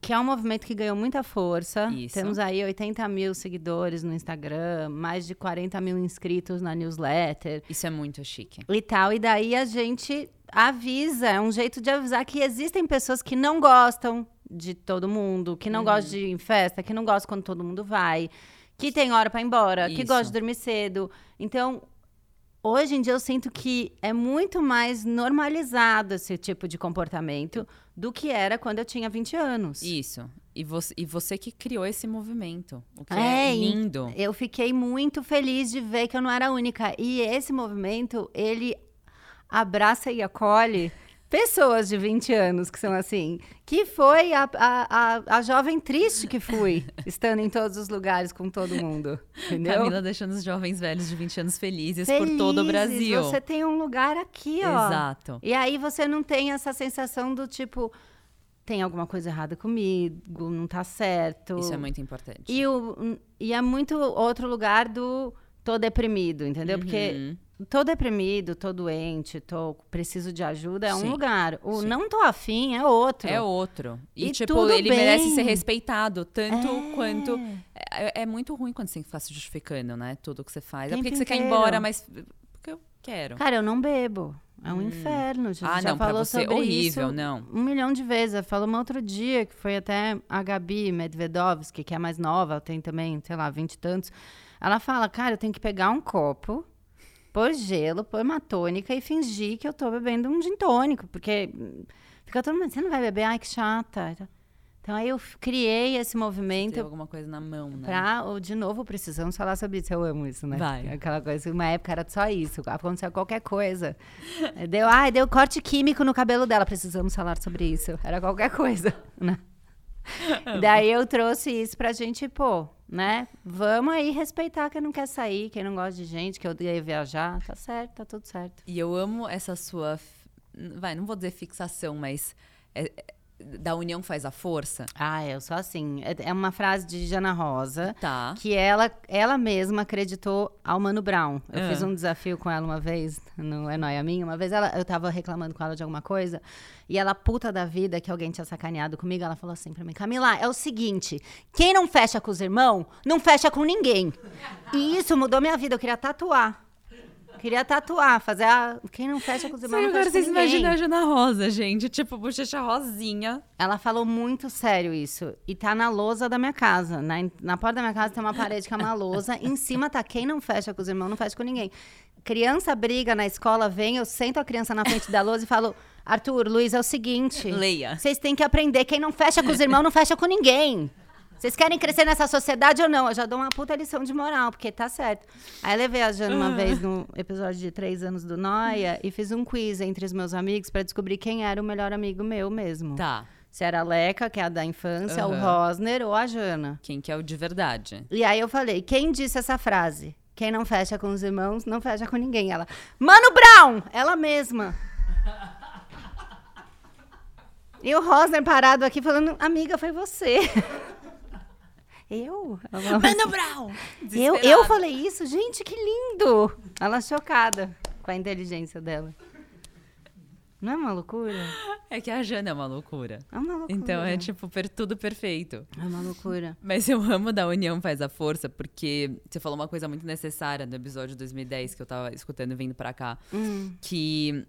que é um movimento que ganhou muita força. Isso. Temos aí 80 mil seguidores no Instagram, mais de 40 mil inscritos na newsletter. Isso é muito chique. E tal. E daí a gente avisa, é um jeito de avisar que existem pessoas que não gostam de todo mundo, que não uhum. gostam de ir em festa, que não gostam quando todo mundo vai, que tem hora para ir embora, Isso. que gosta de dormir cedo. Então, hoje em dia eu sinto que é muito mais normalizado esse tipo de comportamento do que era quando eu tinha 20 anos. Isso. E você, e você que criou esse movimento. O que é, é lindo. Eu fiquei muito feliz de ver que eu não era a única. E esse movimento, ele abraça e acolhe pessoas de 20 anos que são assim. Que foi a, a, a, a, jovem triste que fui, *laughs* estando em todos os lugares com todo mundo. Entendeu? Camila deixando os jovens velhos de 20 anos felizes, felizes por todo o Brasil. Você tem um lugar aqui, ó. Exato. E aí você não tem essa sensação do tipo. Tem alguma coisa errada comigo, não tá certo. Isso é muito importante. E, o, e é muito outro lugar do tô deprimido, entendeu? Uhum. Porque tô deprimido, tô doente, tô preciso de ajuda é um lugar. O Sim. não tô afim é outro. É outro. E, e tipo, ele bem. merece ser respeitado tanto é. quanto é, é, muito ruim quando você fica se justificando, né? Tudo que você faz. Tempo é porque você quer ir embora, mas porque eu quero. Cara, eu não bebo. É um hum. inferno. Já, ah, já não, falou você sobre horrível, isso não. Um milhão de vezes. Falou uma outro dia, que foi até a Gabi Medvedovski, que é mais nova, tem também, sei lá, vinte e tantos. Ela fala, cara, eu tenho que pegar um copo pôr gelo, pôr uma tônica e fingir que eu tô bebendo um gin tônico, porque fica todo mundo, você não vai beber? Ai, que chata. Então aí eu criei esse movimento. Tem alguma coisa na mão, né? Pra, ou, de novo, precisamos falar sobre isso. Eu amo isso, né? Vai. Aquela coisa, uma época era só isso. Aconteceu qualquer coisa. *laughs* Deu, ai, deu corte químico no cabelo dela. Precisamos falar sobre isso. Era qualquer coisa, *laughs* né? *laughs* Daí eu trouxe isso pra gente, pô, né? Vamos aí respeitar quem não quer sair, quem não gosta de gente, que eu ia viajar. Tá certo, tá tudo certo. E eu amo essa sua. Vai, não vou dizer fixação, mas. Da união faz a força? Ah, eu sou assim. É, é uma frase de Jana Rosa. Tá. Que ela, ela mesma acreditou ao Mano Brown. Eu ah. fiz um desafio com ela uma vez, no É Noia Minha. Uma vez ela, eu tava reclamando com ela de alguma coisa. E ela, puta da vida, que alguém tinha sacaneado comigo, ela falou assim pra mim: Camila, é o seguinte: quem não fecha com os irmãos, não fecha com ninguém. E isso mudou minha vida. Eu queria tatuar. Queria tatuar, fazer a. Quem não fecha com os irmãos Sim, não agora vocês imaginam a Jana Rosa, gente. Tipo, bochecha rosinha. Ela falou muito sério isso. E tá na lousa da minha casa. Na, na porta da minha casa tem uma parede que é uma lousa. em cima tá quem não fecha com os irmãos, não fecha com ninguém. Criança briga na escola, vem, eu sento a criança na frente da lousa e falo. Arthur, Luiz, é o seguinte. Leia. Vocês têm que aprender. Quem não fecha com os irmãos, não fecha com ninguém. Vocês querem crescer nessa sociedade ou não? Eu já dou uma puta lição de moral, porque tá certo. Aí eu levei a Jana uma ah. vez no episódio de três anos do Noia e fiz um quiz entre os meus amigos para descobrir quem era o melhor amigo meu mesmo. Tá. Se era a Leca, que é a da infância, uhum. o Rosner ou a Jana. Quem que é o de verdade. E aí eu falei, quem disse essa frase? Quem não fecha com os irmãos, não fecha com ninguém. Ela, Mano Brown! Ela mesma. e o Rosner parado aqui falando, amiga, foi você. *laughs* Eu? Mano Brown! Eu, eu falei isso? Gente, que lindo! Ela chocada com a inteligência dela. Não é uma loucura? É que a Jana é uma loucura. É uma loucura. Então é tipo per, tudo perfeito. É uma loucura. Mas eu amo da união faz a força, porque você falou uma coisa muito necessária no episódio 2010 que eu tava escutando vindo pra cá. Hum. Que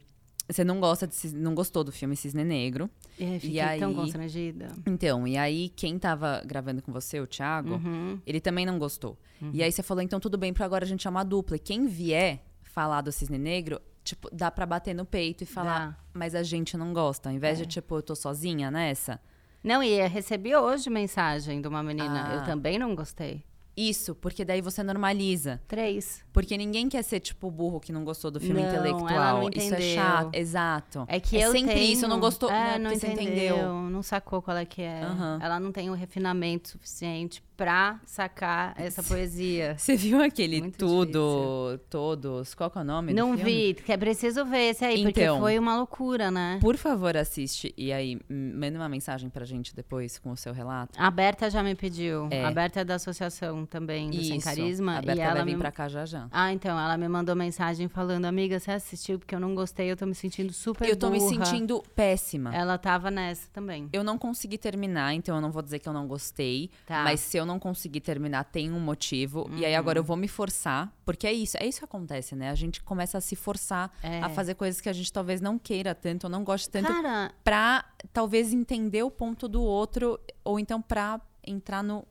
você não gosta de, não gostou do filme Cisne Negro. É, fiquei e aí, tão constrangida. Então, e aí quem tava gravando com você, o Thiago, uhum. ele também não gostou. Uhum. E aí você falou, então tudo bem para agora a gente chamar dupla. E quem vier falar do Cisne Negro, tipo, dá para bater no peito e falar, dá. mas a gente não gosta. Ao invés é. de, tipo, eu tô sozinha nessa. Não, e recebi hoje mensagem de uma menina, ah. eu também não gostei. Isso, porque daí você normaliza. Três. Porque ninguém quer ser, tipo, burro que não gostou do filme não, intelectual. Não. Isso é chato. Exato. É que é eu sempre tenho... isso, não gostou. É, não, não entendeu, entendeu. Não sacou qual é que é. Uhum. Ela não tem o refinamento suficiente pra sacar essa *laughs* poesia. Você viu aquele Muito tudo, difícil. todos, qual que é o nome Não vi, que é preciso ver esse aí, então, porque foi uma loucura, né? Por favor, assiste e aí manda uma mensagem pra gente depois com o seu relato. A Berta já me pediu. É. A Berta é da associação também, do Isso. Sem Carisma. A Berta e ela vai vir me... pra cá já já. Ah, então, ela me mandou mensagem falando, amiga, você assistiu porque eu não gostei, eu tô me sentindo super Eu tô burra. me sentindo péssima. Ela tava nessa também. Eu não consegui terminar, então eu não vou dizer que eu não gostei, tá. mas se eu não conseguir terminar tem um motivo. Uhum. E aí agora eu uhum. vou me forçar. Porque é isso, é isso que acontece, né? A gente começa a se forçar é. a fazer coisas que a gente talvez não queira tanto, ou não goste tanto, Cara... pra talvez entender o ponto do outro, ou então pra entrar no,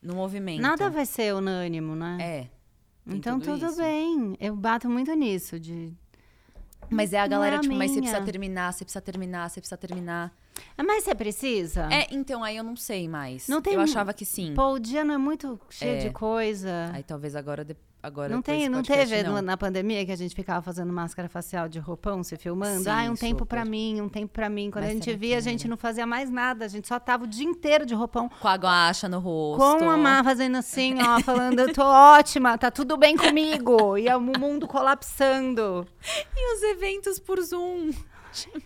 no movimento. Nada vai ser unânimo, né? É. Então tudo, tudo bem. Eu bato muito nisso de mas é a galera, é a tipo, minha. mas você precisa terminar, você precisa terminar, você precisa terminar. É, mas você precisa? É, então, aí eu não sei mais. Não tem, eu achava que sim. Pô, o dia não é muito cheio é. de coisa. Aí talvez agora agora não tem não teve não. na pandemia que a gente ficava fazendo máscara facial de roupão se filmando ah um tempo para mim um tempo para mim quando Mas a gente via a gente não fazia mais nada a gente só tava o dia inteiro de roupão com a guacha no rosto com a má fazendo assim ó falando eu tô ótima tá tudo bem comigo e o mundo colapsando *laughs* e os eventos por zoom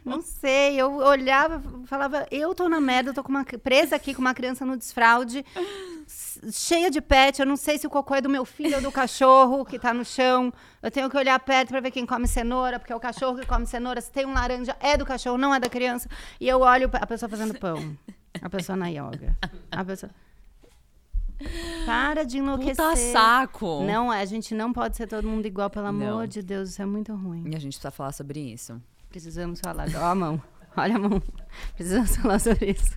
não sei, eu olhava, falava, eu tô na merda, eu tô com uma, presa aqui com uma criança no desfraude, cheia de pet, eu não sei se o cocô é do meu filho ou do cachorro que tá no chão. Eu tenho que olhar perto para ver quem come cenoura, porque é o cachorro que come cenoura. Se tem um laranja, é do cachorro, não é da criança. E eu olho a pessoa fazendo pão, a pessoa na yoga, a pessoa para de enlouquecer. Puta saco. Não, a gente não pode ser todo mundo igual, pelo amor não. de Deus, isso é muito ruim. E a gente precisa falar sobre isso. Precisamos falar. Ó a mão. Olha a mão. Precisamos falar sobre isso.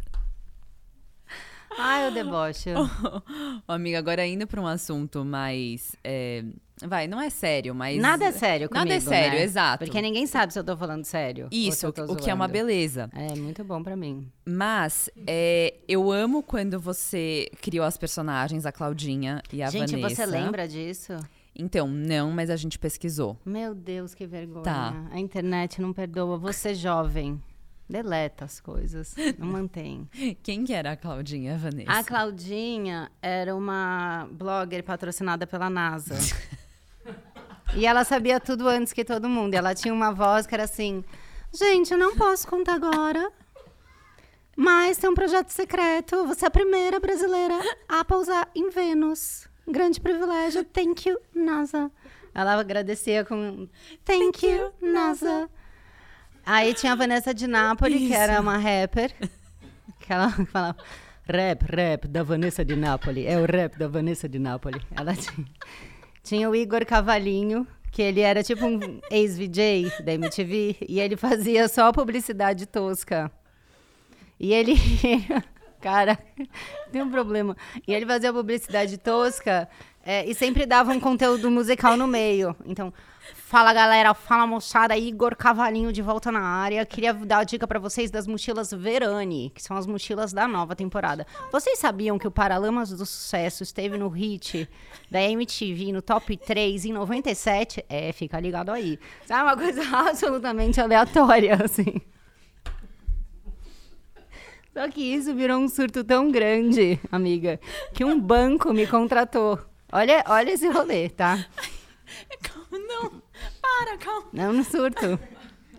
Ai, o deboche. *laughs* oh, amiga, agora indo para um assunto mais. É, vai, não é sério, mas. Nada é sério comigo, Nada é sério, né? exato. Porque ninguém sabe se eu tô falando sério. Isso, o que é uma beleza. É muito bom para mim. Mas é, eu amo quando você criou as personagens, a Claudinha e a gente, Vanessa. Gente, você lembra disso? Então, não, mas a gente pesquisou. Meu Deus, que vergonha. Tá. A internet não perdoa. Você jovem. Deleta as coisas, não *laughs* mantém. Quem que era a Claudinha, Vanessa? A Claudinha era uma blogger patrocinada pela NASA. *laughs* e ela sabia tudo antes que todo mundo. E ela tinha uma voz que era assim: Gente, eu não posso contar agora. Mas tem um projeto secreto. Você é a primeira brasileira a pousar em Vênus. Grande privilégio. Thank you, NASA. Ela agradecia com Thank, Thank you, NASA. Aí tinha a Vanessa de Nápoles, que era uma rapper. Que ela *laughs* falava, rap, rap da Vanessa de Nápoles. É o rap da Vanessa de Nápoles. Ela *laughs* tinha, tinha o Igor Cavalinho, que ele era tipo um ex-VJ da MTV. E ele fazia só publicidade tosca. E ele... *laughs* Cara, *laughs* tem um problema. E ele fazia publicidade tosca é, e sempre dava um conteúdo musical no meio. Então, Fala galera, fala moçada, Igor Cavalinho de volta na área. Queria dar a dica para vocês das mochilas Verani, que são as mochilas da nova temporada. Vocês sabiam que o Paralamas do Sucesso esteve no hit da MTV no top 3 em 97? É, fica ligado aí. Sabe uma coisa *laughs* absolutamente aleatória, assim. Só que isso virou um surto tão grande, amiga, que um banco me contratou. Olha, olha esse rolê, tá? *laughs* Não, para, calma. Não, no surto.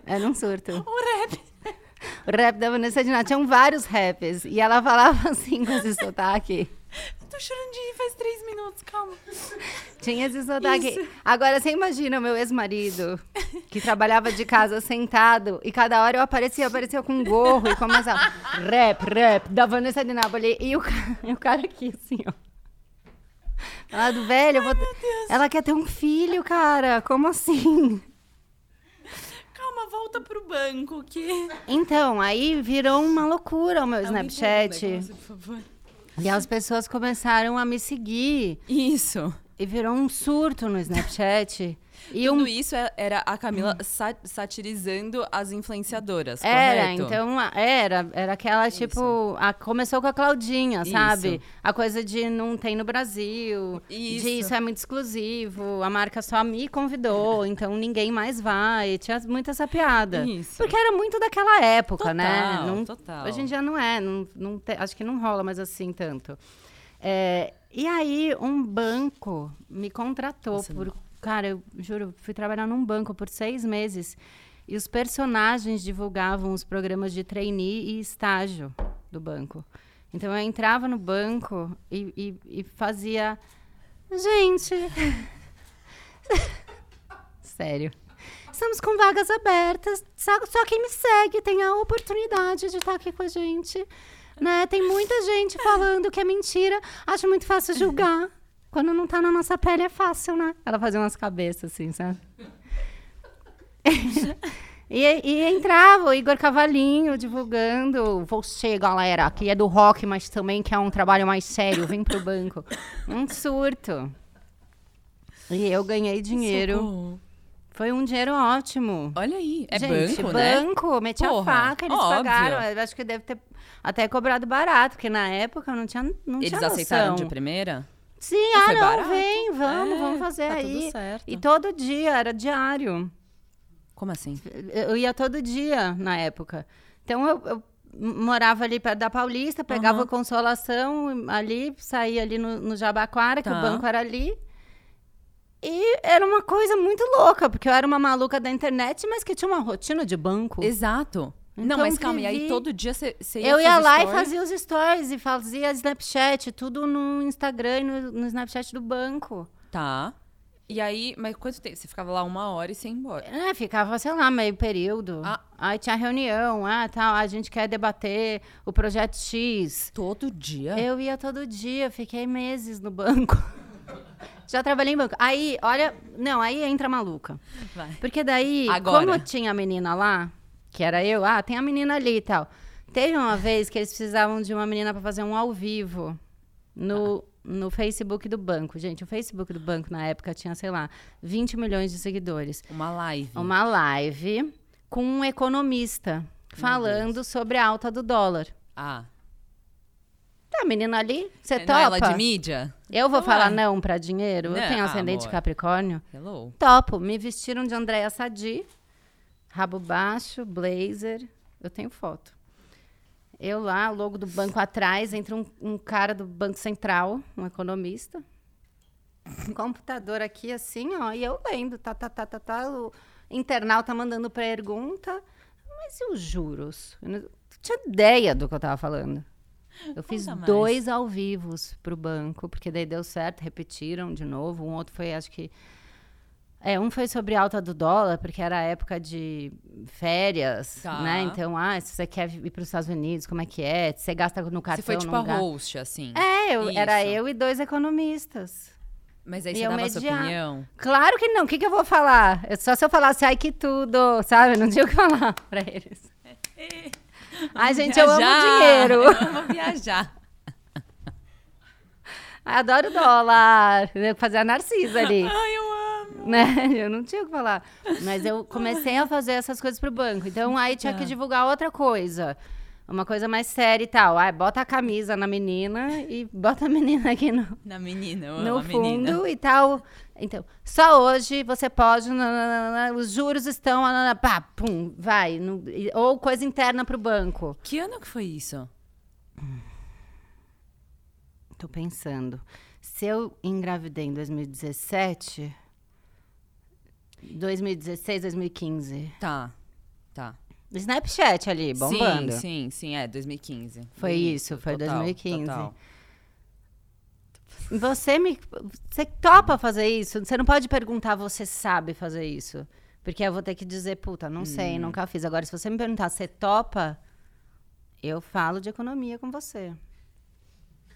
É num surto. O rap. O rap da Vanessa Diná. Tinham vários raps. E ela falava assim com esse sotaque. Tô chorando de faz três minutos, calma. Tinha. Isso. Agora, você imagina o meu ex-marido, que trabalhava de casa sentado, e cada hora eu aparecia, aparecia com um gorro e começava rap, rap, da Vanessa de Nápoles. E o, *laughs* e o cara aqui, assim, ó. Ela do velho, Ai, vou... ela quer ter um filho, cara. Como assim? Calma, volta pro banco que. Então, aí virou uma loucura o meu Snapchat. Negócio, por favor. E as pessoas começaram a me seguir. Isso. E virou um surto no Snapchat. E Tudo um... isso é, era a Camila satirizando as influenciadoras, Era, correto? então, era. Era aquela, isso. tipo... A, começou com a Claudinha, sabe? Isso. A coisa de não tem no Brasil. Isso. De isso é muito exclusivo. A marca só me convidou, *laughs* então ninguém mais vai. Tinha muita essa piada. Isso. Porque era muito daquela época, né? total, né? Não, total. Hoje em dia não é. Não, não te, acho que não rola mais assim tanto. É, e aí, um banco me contratou Nossa, por Cara, eu juro, fui trabalhar num banco por seis meses e os personagens divulgavam os programas de trainee e estágio do banco. Então eu entrava no banco e, e, e fazia. Gente. *laughs* Sério. Estamos com vagas abertas. Só, só quem me segue tem a oportunidade de estar aqui com a gente. Né? Tem muita gente falando que é mentira. Acho muito fácil julgar. Quando não tá na nossa pele é fácil, né? Ela fazia umas cabeças assim, sabe? *laughs* e, e, entrava o Igor Cavalinho divulgando. Você, galera, que é do rock, mas também quer um trabalho mais sério, vem pro banco. Um surto. E eu ganhei dinheiro. Socorro. Foi um dinheiro ótimo. Olha aí, é Gente, banco, né? banco, meti a faca, eles óbvio. pagaram. Eu acho que deve ter até cobrado barato, porque na época não tinha não Eles tinha aceitaram de primeira? Sim, ah, ah não, barato? vem, vamos, é, vamos fazer tá aí. E todo dia, era diário. Como assim? Eu ia todo dia na época. Então eu, eu morava ali perto da Paulista, pegava uhum. consolação ali, saía ali no, no Jabaquara, tá. que o tá. banco era ali. E era uma coisa muito louca, porque eu era uma maluca da internet, mas que tinha uma rotina de banco. Exato. Então, não, mas calma, e aí todo dia você ia Eu ia lá story? e fazia os stories e fazia Snapchat, tudo no Instagram e no, no Snapchat do banco. Tá. E aí, mas quanto tempo? Você ficava lá uma hora e você ia embora? É, ficava, sei lá, meio período. Ah. Aí tinha reunião, ah, tal, a gente quer debater o projeto X. Todo dia? Eu ia todo dia, fiquei meses no banco. *laughs* Já trabalhei em banco. Aí, olha, não, aí entra maluca. Vai. Porque daí, Agora. como tinha a menina lá, que era eu, ah, tem a menina ali e tal. Teve uma vez que eles precisavam de uma menina para fazer um ao vivo no, ah. no Facebook do banco. Gente, o Facebook do banco na época tinha, sei lá, 20 milhões de seguidores. Uma live. Uma live com um economista Meu falando Deus. sobre a alta do dólar. Ah. Tá, menina ali, você é, topa? Ela de mídia? Eu vou falar é. não pra dinheiro? Não. Eu tenho ascendente ah, Capricórnio. Hello. Topo. Me vestiram de Andréa Sadi. Rabo baixo, blazer. Eu tenho foto. Eu lá, logo do banco atrás, entra um, um cara do Banco Central, um economista. Um computador aqui, assim, ó, e eu lendo, tá, tá, tá, tá, tá. O internauta mandando pergunta. Mas e os juros? Eu não tinha ideia do que eu tava falando. Eu fiz dois ao vivos pro banco, porque daí deu certo, repetiram de novo. Um outro foi, acho que é, um foi sobre alta do dólar, porque era época de férias, tá. né? Então, ah, se você quer ir para os Estados Unidos, como é que é? Você gasta no cartão, Você foi tipo a host, assim? É, eu, era eu e dois economistas. Mas aí você dava sua opinião? Claro que não. O que, que eu vou falar? Só se eu falasse, ai, que tudo, sabe? Não tinha o que falar *laughs* para eles. *laughs* ai, gente, viajar. eu amo dinheiro. Eu amo viajar. *laughs* Adoro dólar. Fazer a Narcisa ali. Ai, eu né? *laughs* Eu não tinha o que falar. Mas eu comecei a fazer essas coisas pro banco. Então aí tinha que é. divulgar outra coisa. Uma coisa mais séria e tal. Ah, bota a camisa na menina e bota a menina aqui no, *laughs* na menina, no fundo menina. e tal. Então, só hoje você pode. Os juros estão. Nanana, pá, pum, vai. No, ou coisa interna pro banco. Que ano que foi isso? Tô pensando. Se eu engravidei em 2017. 2016, 2015. Tá, tá. Snapchat ali, bombando. Sim, sim, sim, é, 2015. Foi isso, foi total, 2015. Total. Você me. Você topa fazer isso? Você não pode perguntar, você sabe fazer isso. Porque eu vou ter que dizer, puta, não hum. sei, nunca fiz. Agora, se você me perguntar, você topa? Eu falo de economia com você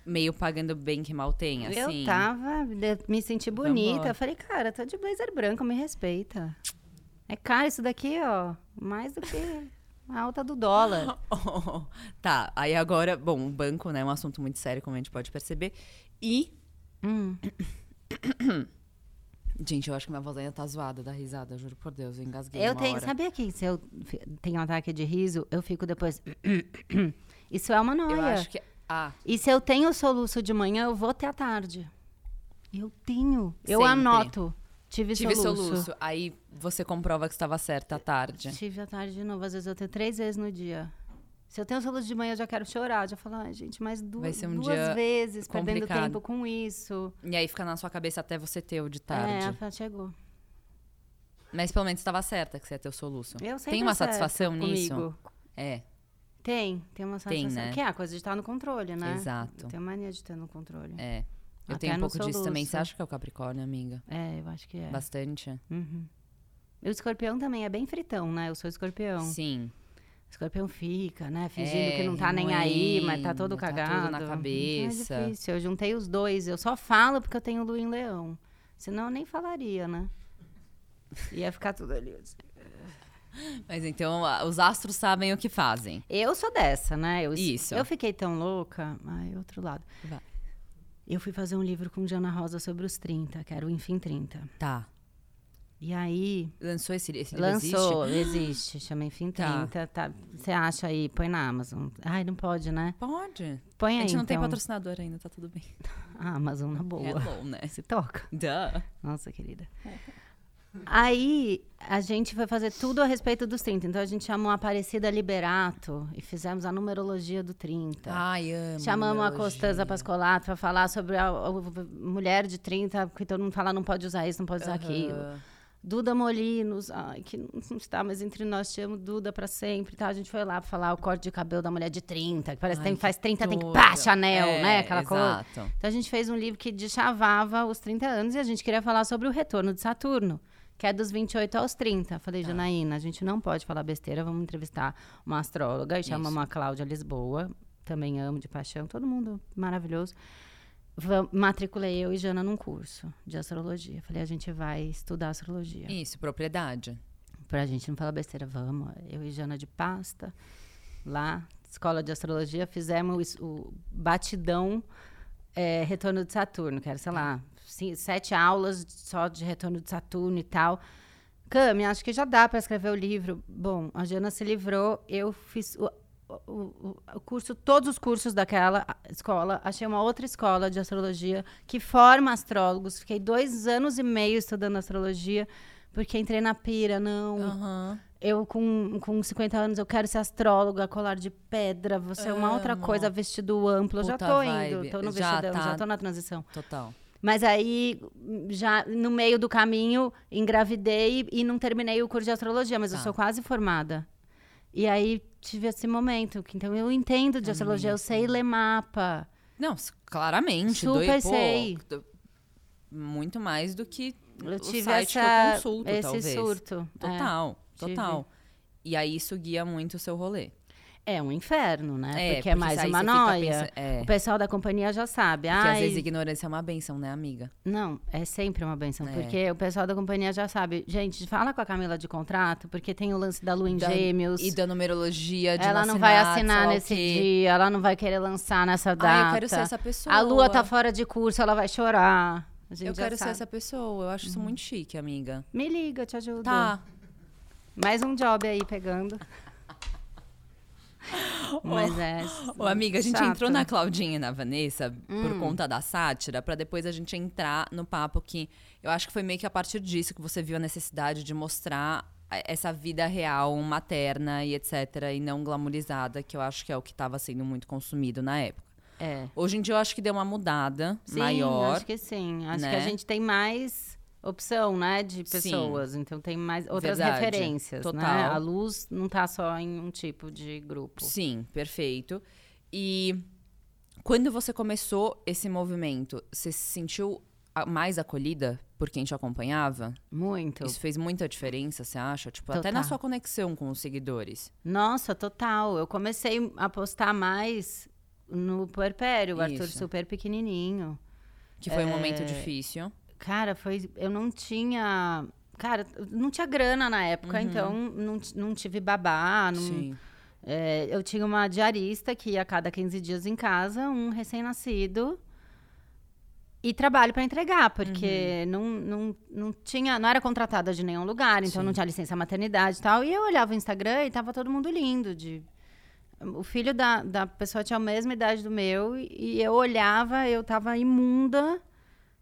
meio pagando bem que mal tem, assim. Eu tava, me senti bonita. Vambora. Eu falei, cara, tô de blazer branco, me respeita. É caro isso daqui, ó. Mais do que a alta do dólar. *laughs* oh, tá, aí agora, bom, o banco, né, é um assunto muito sério, como a gente pode perceber. E. Hum. *coughs* Gente, eu acho que minha voz ainda tá zoada da risada, juro por Deus, eu engasguei. Eu tenho, hora. sabia que se eu tenho um ataque de riso, eu fico depois. *coughs* Isso é uma noia. Eu acho que ah. E se eu tenho soluço de manhã, eu vou até a tarde. Eu tenho. Eu anoto. Tive, Tive soluço. soluço. Aí você comprova que estava certa à tarde. Tive à tarde de novo. Às vezes eu tenho três vezes no dia. Se eu tenho soluço de manhã, eu já quero chorar. Já falo, ai, gente, mais duas, um duas vezes, complicado. perdendo tempo com isso. E aí fica na sua cabeça até você ter o de tarde. É, chegou. Mas pelo menos estava certa que você ia ter o soluço. Eu Tem uma satisfação nisso? Comigo. É. Tem, tem uma sensação. Tem, né? Que é a coisa de estar no controle, né? Exato. Tem mania de estar no controle. É. Eu Até tenho um pouco disso também. Você acha que é o Capricórnio, amiga? É, eu acho que é. Bastante. Uhum. O escorpião também é bem fritão, né? Eu sou escorpião. Sim. O escorpião fica, né? Fingindo é, que não tá nem aí, mas tá todo tá cagado. Tudo na cabeça. É difícil. Eu juntei os dois. Eu só falo porque eu tenho Lu em Leão. Senão eu nem falaria, né? Ia ficar tudo ali. Assim. Mas então, os astros sabem o que fazem. Eu sou dessa, né? Eu, Isso. Eu fiquei tão louca. Ai, outro lado. Vai. Eu fui fazer um livro com Diana Rosa sobre os 30, que era o Enfim 30. Tá. E aí. Lançou esse, esse livro? Lançou, existe? existe chama Enfim 30. Tá. Você tá, acha aí, põe na Amazon. Ai, não pode, né? Pode. Põe aí. A gente não então. tem patrocinador ainda, tá tudo bem. *laughs* A Amazon na boa. Hello, né? Se toca. Duh. Nossa, querida. Aí a gente foi fazer tudo a respeito dos 30. Então a gente chamou a Aparecida Liberato e fizemos a numerologia do 30. Ai, amo. Chamamos a Costanza Pascolato para falar sobre a, a, mulher de 30, que todo mundo fala não pode usar isso, não pode usar uhum. aquilo. Duda Molinos, ai, que não está mais entre nós, te amo Duda para sempre. Tá? A gente foi lá para falar o corte de cabelo da mulher de 30, que parece ai, que tem, faz 30, tem que pá, Chanel, é, né? Aquela exato. coisa. Então a gente fez um livro que deschavava os 30 anos e a gente queria falar sobre o retorno de Saturno que é dos 28 aos 30. Falei, tá. Janaína, a gente não pode falar besteira, vamos entrevistar uma astróloga, e chama uma Cláudia Lisboa, também amo de paixão, todo mundo maravilhoso. Matriculei eu e Jana num curso de astrologia. Falei, a gente vai estudar astrologia. Isso, propriedade. Pra gente não falar besteira, vamos. Eu e Jana de pasta, lá, escola de astrologia, fizemos o batidão é, retorno de Saturno, que era, sei lá, sete aulas só de retorno de Saturno e tal. Cami, acho que já dá para escrever o livro. Bom, a Jana se livrou, eu fiz o, o, o, curso, todos os cursos daquela escola. Achei uma outra escola de astrologia que forma astrólogos. Fiquei dois anos e meio estudando astrologia, porque entrei na pira, não. Uhum. Eu, com, com 50 anos, eu quero ser astróloga, colar de pedra, você é uma outra coisa, vestido amplo. Puta já tô vibe. indo, tô no já vestidão, tá... já tô na transição. Total. Mas aí, já no meio do caminho, engravidei e não terminei o curso de astrologia, mas tá. eu sou quase formada. E aí tive esse momento. Que, então eu entendo de astrologia, eu sei ler mapa. Não, claramente. Super sei. Pô, muito mais do que eu tive o site essa, que eu consulto, esse talvez. surto. Total, é, total. Tive. E aí isso guia muito o seu rolê. É um inferno, né? É, porque, é mais uma noia. é. O pessoal da companhia já sabe. Porque às vezes ignorância é uma benção, né, amiga? Não, é sempre uma benção. É. Porque o pessoal da companhia já sabe. Gente, fala com a Camila de contrato, porque tem o lance da lua em da, gêmeos. E da numerologia de Ela não vai assinar nesse dia, ela não vai querer lançar nessa data. Ah, eu quero ser essa pessoa. A lua tá fora de curso, ela vai chorar. eu quero sabe. ser essa pessoa. Eu acho isso uhum. muito chique, amiga. Me liga, te ajudo. Tá. Mais um job aí pegando. *laughs* Mas é. Ô, amiga, a gente entrou na Claudinha e na Vanessa hum. por conta da sátira, para depois a gente entrar no papo que eu acho que foi meio que a partir disso que você viu a necessidade de mostrar essa vida real, materna e etc. e não glamourizada, que eu acho que é o que estava sendo muito consumido na época. É. Hoje em dia eu acho que deu uma mudada sim, maior. Acho que sim. Acho né? que a gente tem mais opção, né, de pessoas. Sim. Então tem mais outras Verdade. referências, né? Total. né? A luz não está só em um tipo de grupo. Sim, perfeito. E quando você começou esse movimento, você se sentiu mais acolhida por quem te acompanhava? Muito. Isso fez muita diferença, você acha? Tipo, total. até na sua conexão com os seguidores. Nossa, total. Eu comecei a postar mais no puerpério, o Arthur super pequenininho. Que foi é... um momento difícil. Cara, foi. Eu não tinha. Cara, não tinha grana na época, uhum. então não, não tive babá. Não, Sim. É, eu tinha uma diarista que ia a cada 15 dias em casa, um recém-nascido. E trabalho para entregar, porque uhum. não, não, não tinha, não era contratada de nenhum lugar, então Sim. não tinha licença maternidade e tal. E eu olhava o Instagram e tava todo mundo lindo. De, o filho da, da pessoa tinha a mesma idade do meu, e eu olhava, eu tava imunda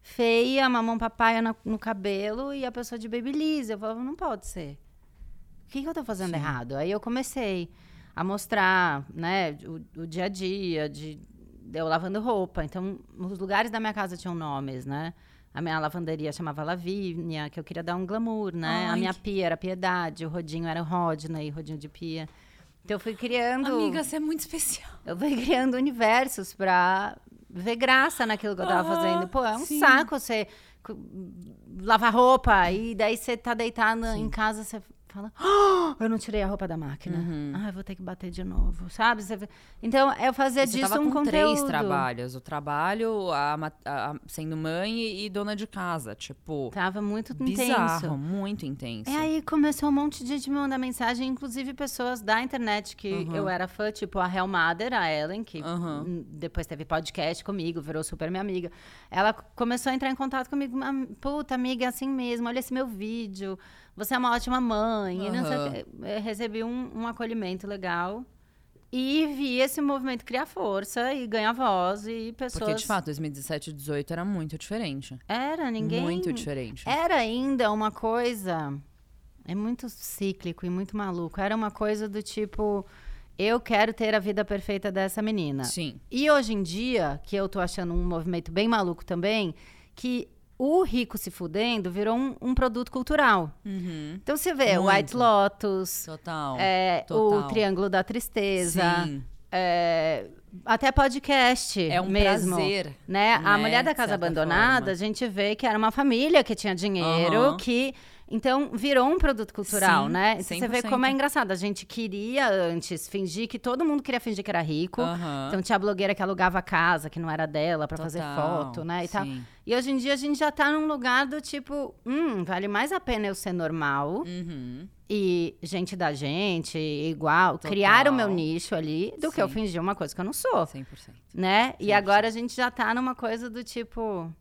feia, mamão papaya no, no cabelo e a pessoa de babyliss. Eu falava, não pode ser. O que, que eu tô fazendo Sim. errado? Aí eu comecei a mostrar, né, o, o dia a dia, de, eu lavando roupa. Então, os lugares da minha casa tinham nomes, né? A minha lavanderia chamava Lavínia, que eu queria dar um glamour, né? Ai, a minha que... pia era Piedade, o rodinho era Rodney, rodinho de pia. Então eu fui criando. Amiga, você é muito especial. Eu fui criando universos para ver graça naquilo que eu tava fazendo. Pô, é um sim. saco você lavar roupa e daí você tá deitada em casa, você fala, oh, eu não tirei a roupa da máquina. Uhum. Ah, eu vou ter que bater de novo, sabe? Então, eu fazia disso tava um com conteúdo. três trabalhos. O trabalho, a, a, sendo mãe e, e, dona de casa, tipo... Tava muito bizarro, intenso. muito intenso. E aí começou um monte de gente me mandar mensagem, inclusive pessoas da internet que uhum. eu era fã, tipo a Hel Mother, a Ellen, que uhum. depois teve podcast comigo, virou super minha amiga. Ela começou a entrar em contato comigo, puta, amiga, é assim mesmo, olha esse meu vídeo você é uma ótima mãe. Uhum. Recebi um, um acolhimento legal. E vi esse movimento criar força e ganhar voz e pessoas. Porque, de fato, 2017 e 2018 era muito diferente. Era, ninguém. Muito diferente. Era ainda uma coisa. É muito cíclico e muito maluco. Era uma coisa do tipo. Eu quero ter a vida perfeita dessa menina. Sim. E hoje em dia, que eu tô achando um movimento bem maluco também, que o rico se fudendo virou um, um produto cultural. Uhum. Então você vê Muito. White Lotus, Total. É, Total. o Triângulo da Tristeza. É, até podcast é um mesmo, prazer, né? né? A mulher da casa abandonada, forma. a gente vê que era uma família que tinha dinheiro, uhum. que então, virou um produto cultural, Sim, né? Você vê como é engraçado. A gente queria antes fingir que todo mundo queria fingir que era rico. Uhum. Então, tinha a blogueira que alugava casa, que não era dela, para fazer foto, né? E, tal. e hoje em dia a gente já tá num lugar do tipo, hum, vale mais a pena eu ser normal. Uhum. e gente da gente, igual, Total. criar o meu nicho ali, do Sim. que eu fingir uma coisa que eu não sou. 100%. Né? 100%. E agora a gente já tá numa coisa do tipo.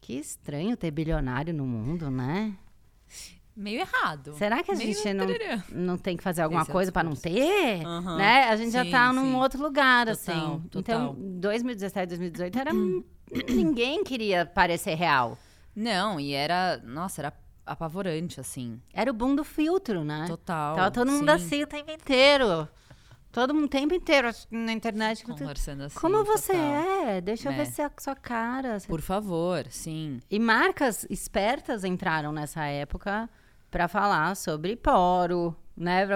Que estranho ter bilionário no mundo, né? Meio errado. Será que a Meio gente não, não tem que fazer alguma Esse é coisa é para não ter? Uhum. Né? A gente sim, já tá sim. num outro lugar, total, assim. Total. Então, 2017, 2018 era. *coughs* ninguém queria parecer real. Não, e era. Nossa, era apavorante, assim. Era o boom do filtro, né? Total. Tava todo mundo sim. assim o tempo inteiro. Todo mundo o tempo inteiro na internet. Conversando assim. Como você total. é? Deixa eu ver é. se é a sua cara. Por favor, sim. E marcas espertas entraram nessa época para falar sobre poro, né?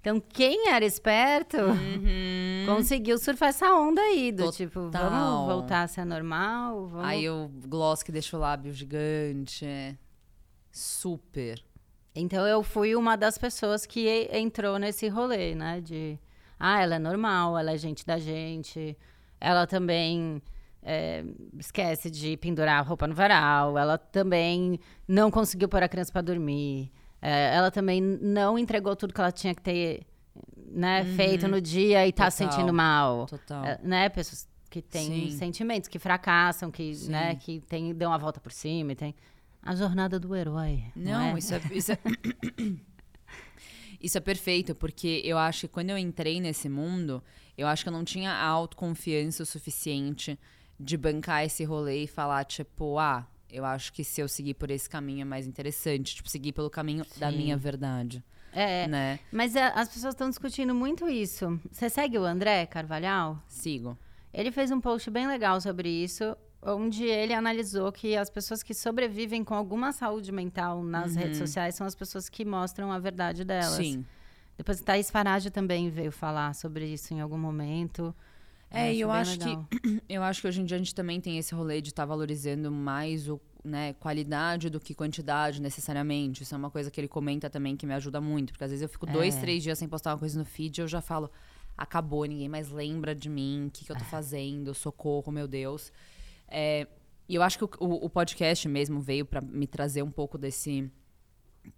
Então, quem era esperto uhum. conseguiu surfar essa onda aí, do Total. tipo, vamos voltar a ser normal? Vamos... Aí o gloss que deixa o lábio gigante. É super. Então, eu fui uma das pessoas que entrou nesse rolê, né? De, ah, ela é normal, ela é gente da gente. Ela também é, esquece de pendurar a roupa no varal. Ela também não conseguiu pôr a criança para dormir. É, ela também não entregou tudo que ela tinha que ter né, uhum. feito no dia e tá se sentindo mal. Total. É, né? Pessoas que têm Sim. sentimentos, que fracassam, que, né, que tem, dão a volta por cima. E tem a jornada do herói. Não, não é? isso é. Isso é... *coughs* Isso é perfeito, porque eu acho que quando eu entrei nesse mundo, eu acho que eu não tinha autoconfiança o suficiente de bancar esse rolê e falar, tipo, ah, eu acho que se eu seguir por esse caminho é mais interessante. Tipo, seguir pelo caminho Sim. da minha verdade. É, né? mas a, as pessoas estão discutindo muito isso. Você segue o André Carvalhal? Sigo. Ele fez um post bem legal sobre isso, onde ele analisou que as pessoas que sobrevivem com alguma saúde mental nas uhum. redes sociais são as pessoas que mostram a verdade delas. Sim. Depois Thaís Farage também veio falar sobre isso em algum momento. É, e eu acho legal. que *clears throat* eu acho que hoje em dia a gente também tem esse rolê de estar tá valorizando mais o né, qualidade do que quantidade necessariamente. Isso é uma coisa que ele comenta também que me ajuda muito, porque às vezes eu fico é. dois, três dias sem postar uma coisa no feed e eu já falo, acabou, ninguém mais lembra de mim, o que, que eu tô é. fazendo, socorro, meu Deus. É, e eu acho que o, o, o podcast mesmo veio para me trazer um pouco desse.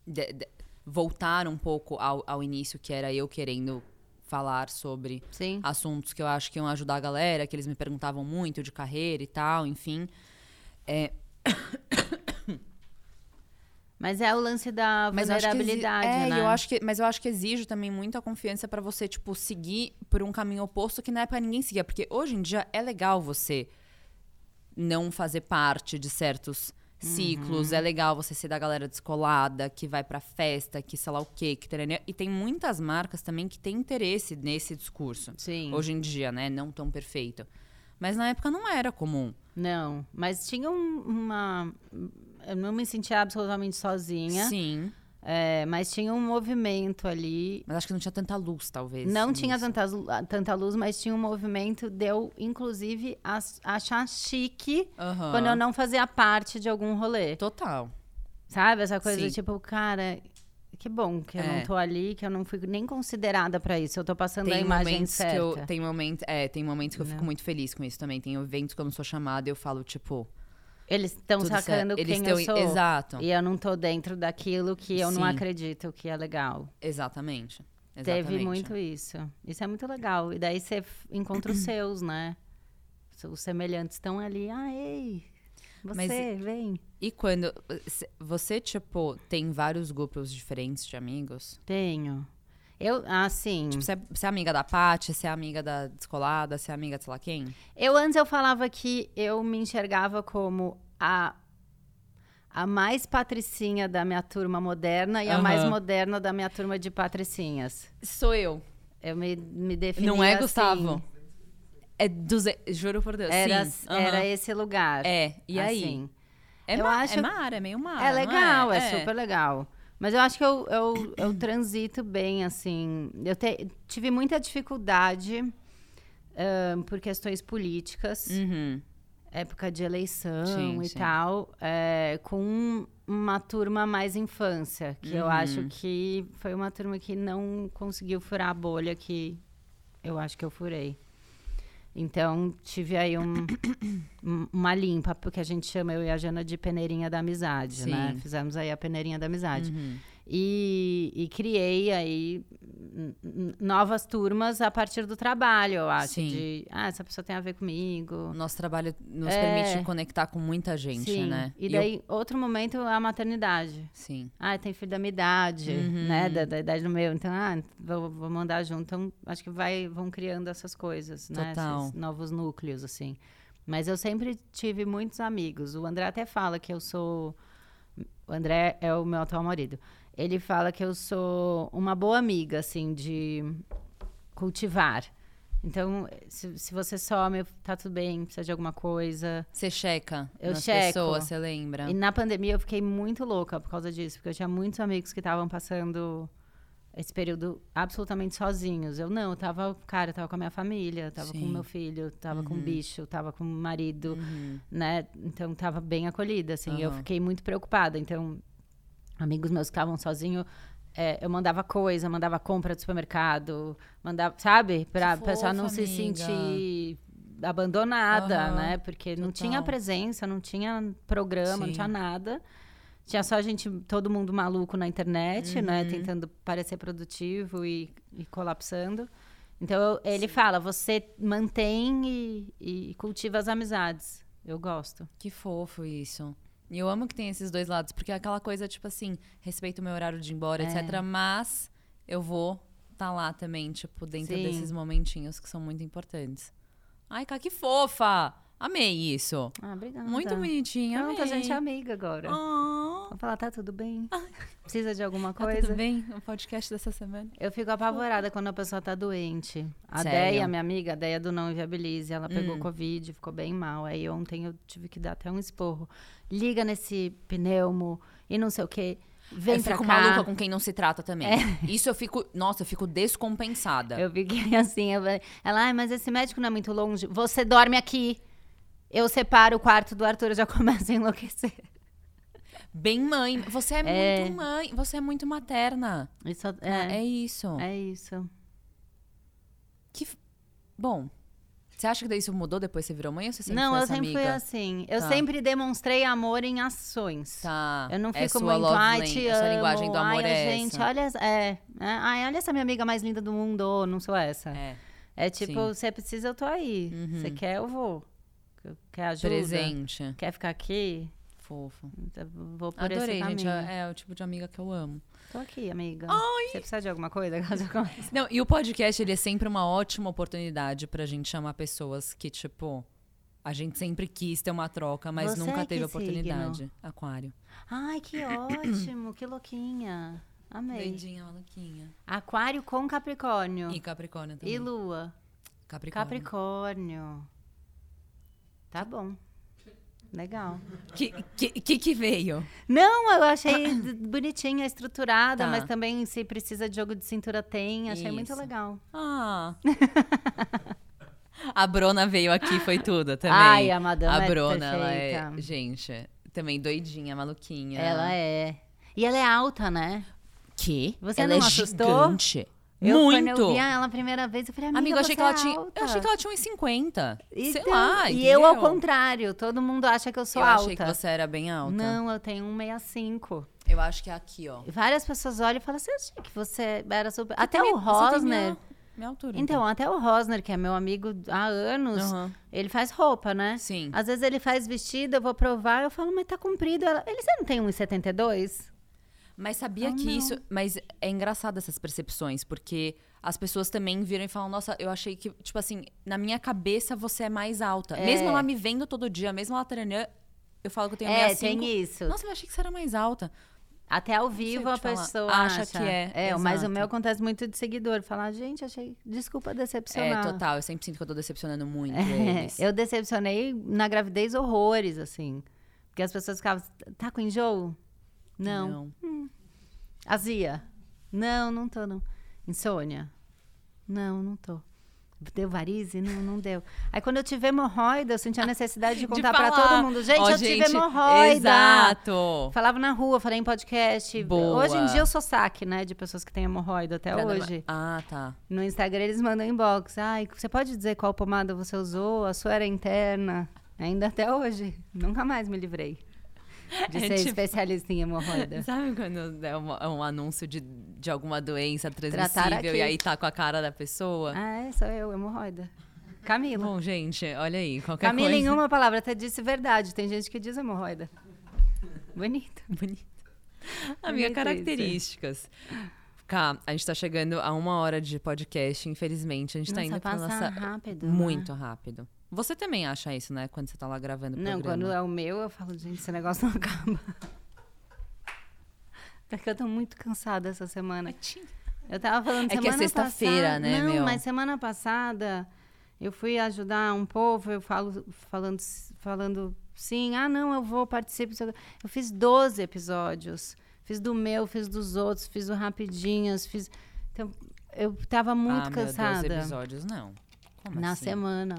De, de, voltar um pouco ao, ao início, que era eu querendo falar sobre Sim. assuntos que eu acho que iam ajudar a galera, que eles me perguntavam muito de carreira e tal, enfim. É... *coughs* Mas é o lance da vulnerabilidade, é, né? Eu acho que, mas eu acho que exige também muita confiança para você, tipo, seguir por um caminho oposto que na época ninguém seguia. Porque hoje em dia é legal você não fazer parte de certos ciclos. Uhum. É legal você ser da galera descolada, que vai pra festa, que sei lá o quê, que terenia. E tem muitas marcas também que têm interesse nesse discurso. Sim. Hoje em dia, né? Não tão perfeito. Mas na época não era comum. Não, mas tinha um, uma. Eu não me sentia absolutamente sozinha. Sim. É, mas tinha um movimento ali. Mas acho que não tinha tanta luz, talvez. Não nisso. tinha tanta, tanta luz, mas tinha um movimento de eu, inclusive, achar chique uhum. quando eu não fazia parte de algum rolê. Total. Sabe? Essa coisa Sim. tipo, cara, que bom que eu é. não tô ali, que eu não fui nem considerada para isso. Eu tô passando tem a imagem certa. Que eu, tem, momento, é, tem momentos que eu não. fico muito feliz com isso também. Tem eventos que eu não sou chamada e eu falo, tipo. Eles estão sacando Eles quem tão, eu sou. Exato. E eu não tô dentro daquilo que eu Sim. não acredito que é legal. Exatamente. Exatamente. Teve muito isso. Isso é muito legal. E daí você encontra os *clears throat* seus, né? Os semelhantes estão ali. Ah, ei, você, Mas, vem. E quando. Você, tipo, tem vários grupos diferentes de amigos? Tenho. Eu, assim. Tipo, você é, você é amiga da Paty, você é amiga da descolada, você é amiga de sei lá quem? Eu antes eu falava que eu me enxergava como a a mais patricinha da minha turma moderna e a mais moderna da minha turma de patricinhas. Sou eu. Eu me, me defini Não é, assim. Gustavo? É duze... Juro por Deus. Era, Sim. Era esse lugar. É, e aí? Assim. É, eu ma acho... é mar, é meio mar. É legal, é? é? super legal. Mas eu acho que eu, eu, eu transito bem, assim. Eu te, tive muita dificuldade um, por questões políticas. Uhum. Época de eleição sim, e sim. tal. É, com uma turma mais infância. Que uhum. eu acho que foi uma turma que não conseguiu furar a bolha que eu acho que eu furei. Então, tive aí um, uma limpa, porque a gente chama eu e a Jana de peneirinha da amizade, né? Sim. né? Fizemos aí a peneirinha da amizade. Uhum. E, e criei aí novas turmas a partir do trabalho, eu acho. Sim. De, ah, essa pessoa tem a ver comigo. Nosso trabalho nos é. permite conectar com muita gente, Sim. né? E, e daí, eu... outro momento é a maternidade. Sim. Ah, tem filho da minha idade, uhum. né? Da, da, idade do meu. Então, ah, vou, vou mandar junto. Então, acho que vai, vão criando essas coisas, né? Total. Esses novos núcleos, assim. Mas eu sempre tive muitos amigos. O André até fala que eu sou... O André é o meu atual marido ele fala que eu sou uma boa amiga, assim, de cultivar. Então, se, se você some, tá tudo bem, precisa de alguma coisa. Você checa eu nas checo. pessoas, você lembra? E na pandemia eu fiquei muito louca por causa disso, porque eu tinha muitos amigos que estavam passando esse período absolutamente sozinhos. Eu não, eu tava, cara, eu tava com a minha família, tava Sim. com o meu filho, tava uhum. com o bicho, tava com o marido, uhum. né? Então tava bem acolhida, assim. Uhum. Eu fiquei muito preocupada. Então, amigos meus que estavam sozinhos, é, eu mandava coisa, mandava compra do supermercado, mandava, sabe? Pra fofa, pessoa não amiga. se sentir abandonada, uhum, né? Porque total. não tinha presença, não tinha programa, Sim. não tinha nada. Tinha só a gente, todo mundo maluco na internet, né? uhum. né? Tentando parecer produtivo e, e colapsando. Então, ele Sim. fala, você mantém e, e cultiva as amizades. Eu gosto. Que fofo isso. E eu amo que tem esses dois lados, porque é aquela coisa, tipo assim, respeito o meu horário de ir embora, é. etc. Mas eu vou estar tá lá também, tipo, dentro Sim. desses momentinhos que são muito importantes. Ai, cara, que fofa! Amei isso. Ah, obrigada. Muito bonitinha. Pronto, a gente é amiga agora. Oh. Vou falar, tá tudo bem? *laughs* Precisa de alguma coisa? Tá tudo bem? O podcast dessa semana. Eu fico apavorada quando a pessoa tá doente. A Sério? Deia, minha amiga, a Deia do Não Inviabilize, ela pegou hum. Covid, ficou bem mal. Aí ontem eu tive que dar até um esporro. Liga nesse pneumo e não sei o quê. Vem eu pra fico cá. maluca com quem não se trata também. É. Isso eu fico. Nossa, eu fico descompensada. Eu fiquei *laughs* assim. Eu, ela, ah, mas esse médico não é muito longe. Você dorme aqui. Eu separo o quarto do Arthur, eu já *laughs* começo a enlouquecer. Bem mãe. Você é, é, muito mãe. Você é muito materna. Isso, é, ah, é isso. É isso. Que. Bom. Você acha que daí isso mudou depois que você virou mãe ou você sempre Não, foi eu sempre amiga? fui assim. Eu tá. sempre demonstrei amor em ações. Tá. Eu não é fico muito, ai, te amo. Sua linguagem do amor ai, é gente, essa. olha, é, é, ai, olha essa minha amiga mais linda do mundo, não sou essa. É. É tipo, você precisa, eu tô aí. Você uhum. quer, eu vou. Quer ajuda? Presente. Quer ficar aqui? Fofo. Então, vou por Adorei, gente. É, é, o tipo de amiga que eu amo. Tô aqui, amiga. Ai. Você precisa de alguma coisa? Não, e o podcast, ele é sempre uma ótima oportunidade pra gente chamar pessoas que, tipo... A gente sempre quis ter uma troca, mas Você nunca é teve oportunidade. Signo? Aquário. Ai, que ótimo. que louquinha. Amei. Doidinha, louquinha. Aquário com Capricórnio. E Capricórnio também. E Lua. Capricórnio. Capricórnio. Tá bom. Legal. Que, que, que, que veio? Não, eu achei bonitinha, estruturada, tá. mas também se precisa de jogo de cintura tem. Achei Isso. muito legal. Ah. *laughs* a Brona veio aqui, foi tudo também. Ai, a madame A é Brona, ela é, gente, também doidinha, maluquinha. Ela é. E ela é alta, né? Que? Você ela não é assustou? gigante. Eu, Muito. Quando eu vi ela a primeira vez, eu falei, amiga, Amigo, eu achei que ela é tinha. Eu achei que ela tinha uns 50. Então, sei lá. E eu, ao contrário, todo mundo acha que eu sou eu alta. Eu achei que você era bem alta. Não, eu tenho 1,65. Eu acho que é aqui, ó. Várias pessoas olham e falam, você achei que você era super. Até o Rosner. Minha, minha altura. Então, então, até o Rosner, que é meu amigo há anos, uhum. ele faz roupa, né? Sim. Às vezes ele faz vestido, eu vou provar, eu falo, mas tá comprido. Ela, ele, você não tem 1,72? Mas sabia que não. isso. Mas é engraçado essas percepções, porque as pessoas também viram e falam: Nossa, eu achei que, tipo assim, na minha cabeça você é mais alta. É. Mesmo ela me vendo todo dia, mesmo ela treinando, eu falo que eu tenho é, 65. tem isso. Nossa, eu achei que você era mais alta. Até ao vivo a pessoa acha, acha, que é. É, mas o meu acontece muito de seguidor. Falar, gente, achei. Desculpa decepcionar. É, total. Eu sempre sinto que eu tô decepcionando muito é, eles. Eu decepcionei na gravidez horrores, assim. Porque as pessoas ficavam, tá com enjoo? Não. não. Hum. Azia? Não, não tô, não. Insônia? Não, não tô. Deu varize? Não, não deu. Aí quando eu tive hemorroida, eu senti a necessidade de *laughs* contar para todo mundo. Gente, oh, eu gente, tive hemorroida. Exato. Falava na rua, falei em podcast. Boa. Hoje em dia eu sou saque, né? De pessoas que têm hemorroida até pra hoje. Ah, tá. No Instagram eles mandam inbox. Ai, você pode dizer qual pomada você usou? A sua era interna. Ainda até hoje. Nunca mais me livrei. *laughs* de é ser tipo, especialista em hemorroida. *laughs* Sabe quando é, uma, é um anúncio de, de alguma doença transmissível e aí tá com a cara da pessoa? Ah, é, sou eu, hemorroida. Camila. Bom, gente, olha aí, qualquer Camila, coisa... em uma palavra, até disse verdade. Tem gente que diz hemorroida. Bonito. *laughs* Bonito. Amiga, características. Cá, a gente tá chegando a uma hora de podcast, infelizmente. A gente tá nossa, tá indo pra nossa. rápido. Muito né? rápido. Você também acha isso, né? Quando você tá lá gravando o Não, programa. quando é o meu, eu falo, gente, esse negócio não acaba. *laughs* Porque eu tô muito cansada essa semana. Eu tava falando é semana que é sexta-feira, né, Não, meu? mas semana passada eu fui ajudar um povo, eu falo falando, falando sim, ah, não, eu vou participar. Eu fiz 12 episódios. Fiz do meu, fiz dos outros, fiz o Rapidinhas, fiz. Então, eu tava muito ah, cansada. Meu, 12 episódios, não. Como Na assim? semana.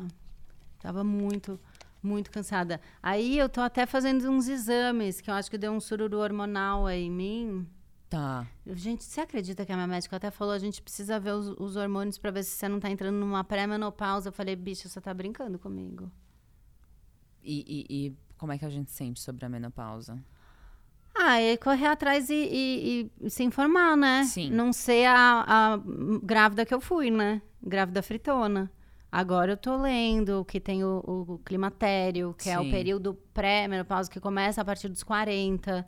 Tava muito, muito cansada. Aí eu tô até fazendo uns exames, que eu acho que deu um sururu hormonal aí em mim. Tá. Gente, você acredita que a minha médica até falou a gente precisa ver os, os hormônios para ver se você não tá entrando numa pré-menopausa? Eu falei, bicho, você tá brincando comigo. E, e, e, como é que a gente sente sobre a menopausa? Ah, é correr atrás e, e, se informar, né? Sim. Não ser a, a grávida que eu fui, né? Grávida fritona. Agora eu tô lendo que tem o, o climatério, que Sim. é o período pré-menopausa que começa a partir dos 40.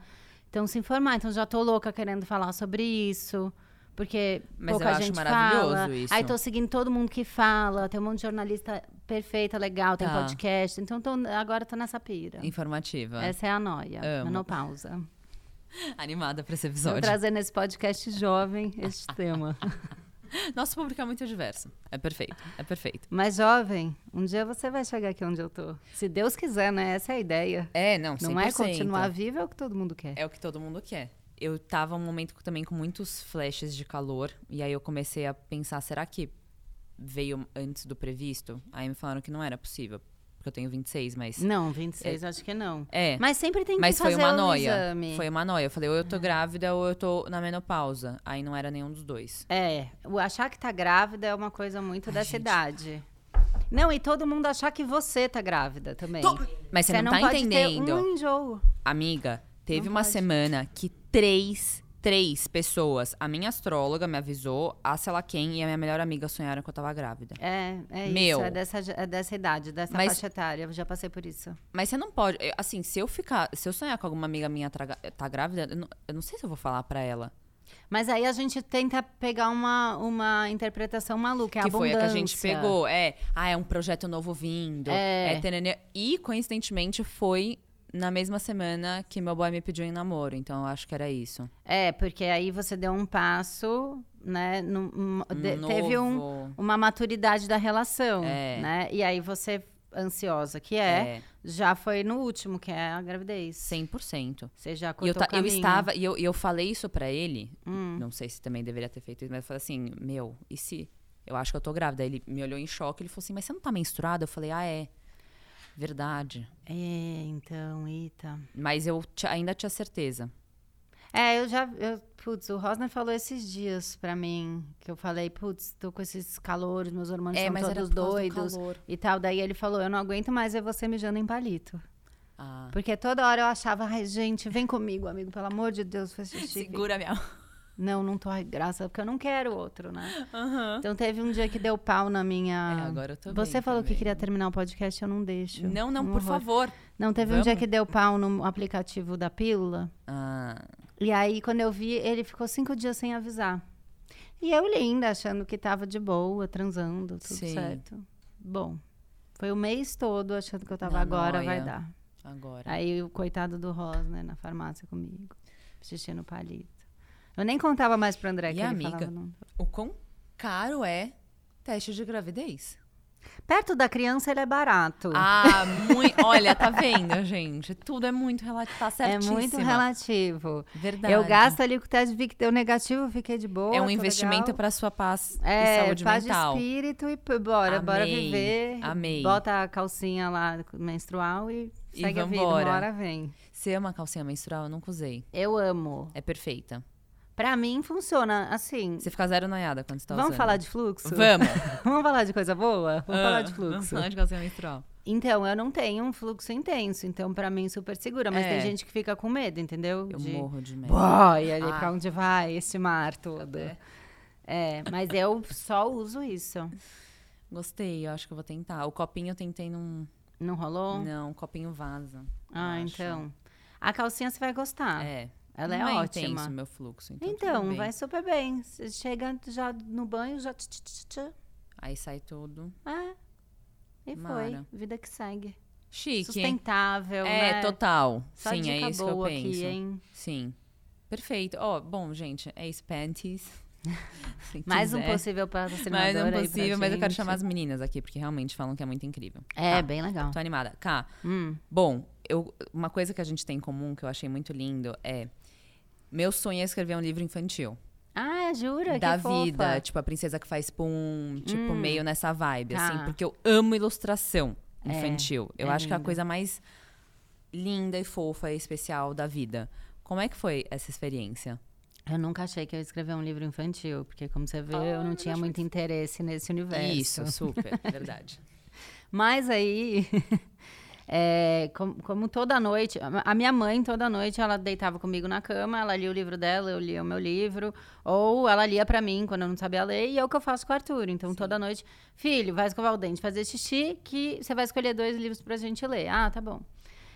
Então, se informar. Então, já tô louca querendo falar sobre isso. Porque Mas pouca eu gente acho maravilhoso fala. isso. Aí tô seguindo todo mundo que fala. Tem um monte de jornalista perfeita, legal, tem tá. podcast. Então, tô, agora tô nessa pira. Informativa. Essa é a noia. Amo. Menopausa. *laughs* Animada para esse episódio. Vou trazer nesse podcast jovem este tema. *laughs* *laughs* Nosso público é muito diverso. É perfeito, é perfeito. Mas jovem, um dia você vai chegar aqui onde eu tô. Se Deus quiser, né? Essa é a ideia. É, não, 100%. Não é continuar vivo, é o que todo mundo quer. É o que todo mundo quer. Eu tava um momento também com muitos flashes de calor. E aí eu comecei a pensar, será que veio antes do previsto? Aí me falaram que não era possível porque eu tenho 26, mas. Não, 26 é, acho que não. É. Mas sempre tem que mas fazer foi uma noia. exame. Foi uma noia. Eu falei, ou eu tô é. grávida ou eu tô na menopausa. Aí não era nenhum dos dois. É. O achar que tá grávida é uma coisa muito Ai, dessa gente. idade. Não, e todo mundo achar que você tá grávida também. Tô... Mas você, você não, não tá entendendo. Um enjoo. Amiga, teve Não uma pode. semana que três três pessoas. A minha astróloga me avisou, a sei lá quem e a minha melhor amiga sonharam que eu tava grávida. É, é Meu. isso. É dessa, é dessa idade, dessa Mas- faixa etária. Eu já passei por isso. Mas você não pode. eu- Assim, se eu ficar. Se eu sonhar com alguma amiga minha traga- tá grávida, eu não, eu não sei se eu vou falar pra ela. Mas aí a gente tenta pegar uma, uma interpretação maluca, é que foi a que a gente abundância. pegou. É, ah, é um projeto novo vindo. É. É. E, coincidentemente, foi na mesma semana que meu boy me pediu em namoro. Então, eu acho que era isso. É, porque aí você deu um passo, né? num- de- teve um, uma maturidade da relação, É. né? E aí você, ansiosa que é, já foi no último, que é a gravidez. 100%. Você já E cortou eu, ta- o caminho. eu estava, e eu, e eu falei isso pra ele. Hum. Não sei se também deveria ter feito isso, mas eu falei assim: Meu, e se eu acho que eu tô grávida? Ele me olhou em choque. Ele falou assim: Mas você não tá menstruada? Eu falei: Ah, é. Verdade. É, então, eita. Mas eu ainda tinha certeza. É, eu já. Eu, putz, o Rosner falou esses dias pra mim, que eu falei, putz, tô com esses calores, meus hormônios É, era todos do doidos calor. e tal. Daí ele falou, eu não aguento mais ver você mijando em palito. Ah. Porque toda hora eu achava, ai, gente, vem comigo, amigo, pelo amor de Deus, faz xixi. Segura minha. Não, não tô, ai, graça, porque eu não quero outro, né? Aham. Então teve um dia que deu pau na minha. É, agora eu tô Você bem falou que também. queria terminar o podcast, eu não deixo. Não, não, Um por horror. favor. Não, teve um dia Vamos? que deu pau no aplicativo da pílula. Ah, E aí, quando eu vi, ele ficou cinco dias sem avisar. E eu linda, achando que tava de boa, transando, tudo Sim. certo. Bom, foi o mês todo achando que eu tava Na agora, vai noia. dar. agora. Aí o coitado do Rosner na farmácia comigo, xixi no palito. Eu nem contava mais pro André E que a ele amiga? falava. Não. O quão caro é teste de gravidez? Perto da criança ele é barato. Ah, muito. Olha, tá vendo, *laughs* gente? Tudo é muito relativo. Tá é certíssima. muito relativo. Verdade. Eu gasto ali com o teste, vi que deu negativo, fiquei de boa. É um investimento para sua paz É, e saúde paz mental. de espírito e bora, bora Amei, viver. amei. Bota a calcinha lá menstrual e, E segue a vida, vambora. uma hora vem. Você ama calcinha menstrual? Eu nunca usei. Eu amo. É perfeita. Pra mim funciona assim. Você fica zero noiada quando você tá Vamos usando. falar de fluxo? Vamos. *laughs* Vamos falar de coisa boa? Vamos falar de fluxo. Vamos falar de calcinha menstrual. Então, eu não tenho um fluxo intenso, então pra mim super segura. Mas É. tem gente que fica com medo, entendeu? Eu De, morro de medo. Boy, ali Ah. pra onde vai esse mar todo. É. É, mas eu só uso isso. Gostei, eu acho que eu vou tentar. O copinho eu tentei num. Não rolou? Não, o copinho vaza. Ah, acho. então. A calcinha você vai gostar. É. Ela é não é ótima. intenso meu fluxo. Então, Então, vai super bem. Você chega já no banho, já. tch, tch, tch, tch. Aí sai tudo. É. E Mara. foi. Vida que segue. Chique. Sustentável, É, né? total. Só Sim, é isso que eu penso. aqui, hein? Sim. Perfeito. Ó, bom, gente, é isso, panties. *laughs* Mais um possível patrocinador Mais um possível, mas eu quero chamar as meninas aqui, porque realmente falam que é muito incrível. É, Tá, bem legal. Tô animada. Cá, Hum. bom, eu, uma coisa que a gente tem em comum, que eu achei muito lindo, é... Meu sonho é escrever um livro infantil. Ah, jura? da que fofa. vida. Tipo, a princesa que faz pum, tipo, Hum. meio nessa vibe, Tá. assim. Porque eu amo ilustração É, infantil. eu é acho que é a coisa mais linda e fofa e especial da vida. Como é que foi essa experiência? Eu nunca achei que eu ia escrever um livro infantil, porque, como você vê, eu não tinha muito interesse nesse universo. Isso, super, *laughs* verdade. Mas aí, é, com- como, toda noite, a minha mãe, toda noite, ela deitava comigo na cama, ela lia o livro dela, eu lia o meu livro, ou ela lia pra mim quando eu não sabia ler, e é o que eu faço com o Arthur. Então, toda noite, filho, vai escovar o dente, fazer xixi, que você vai escolher dois livros pra gente ler. Ah, tá bom.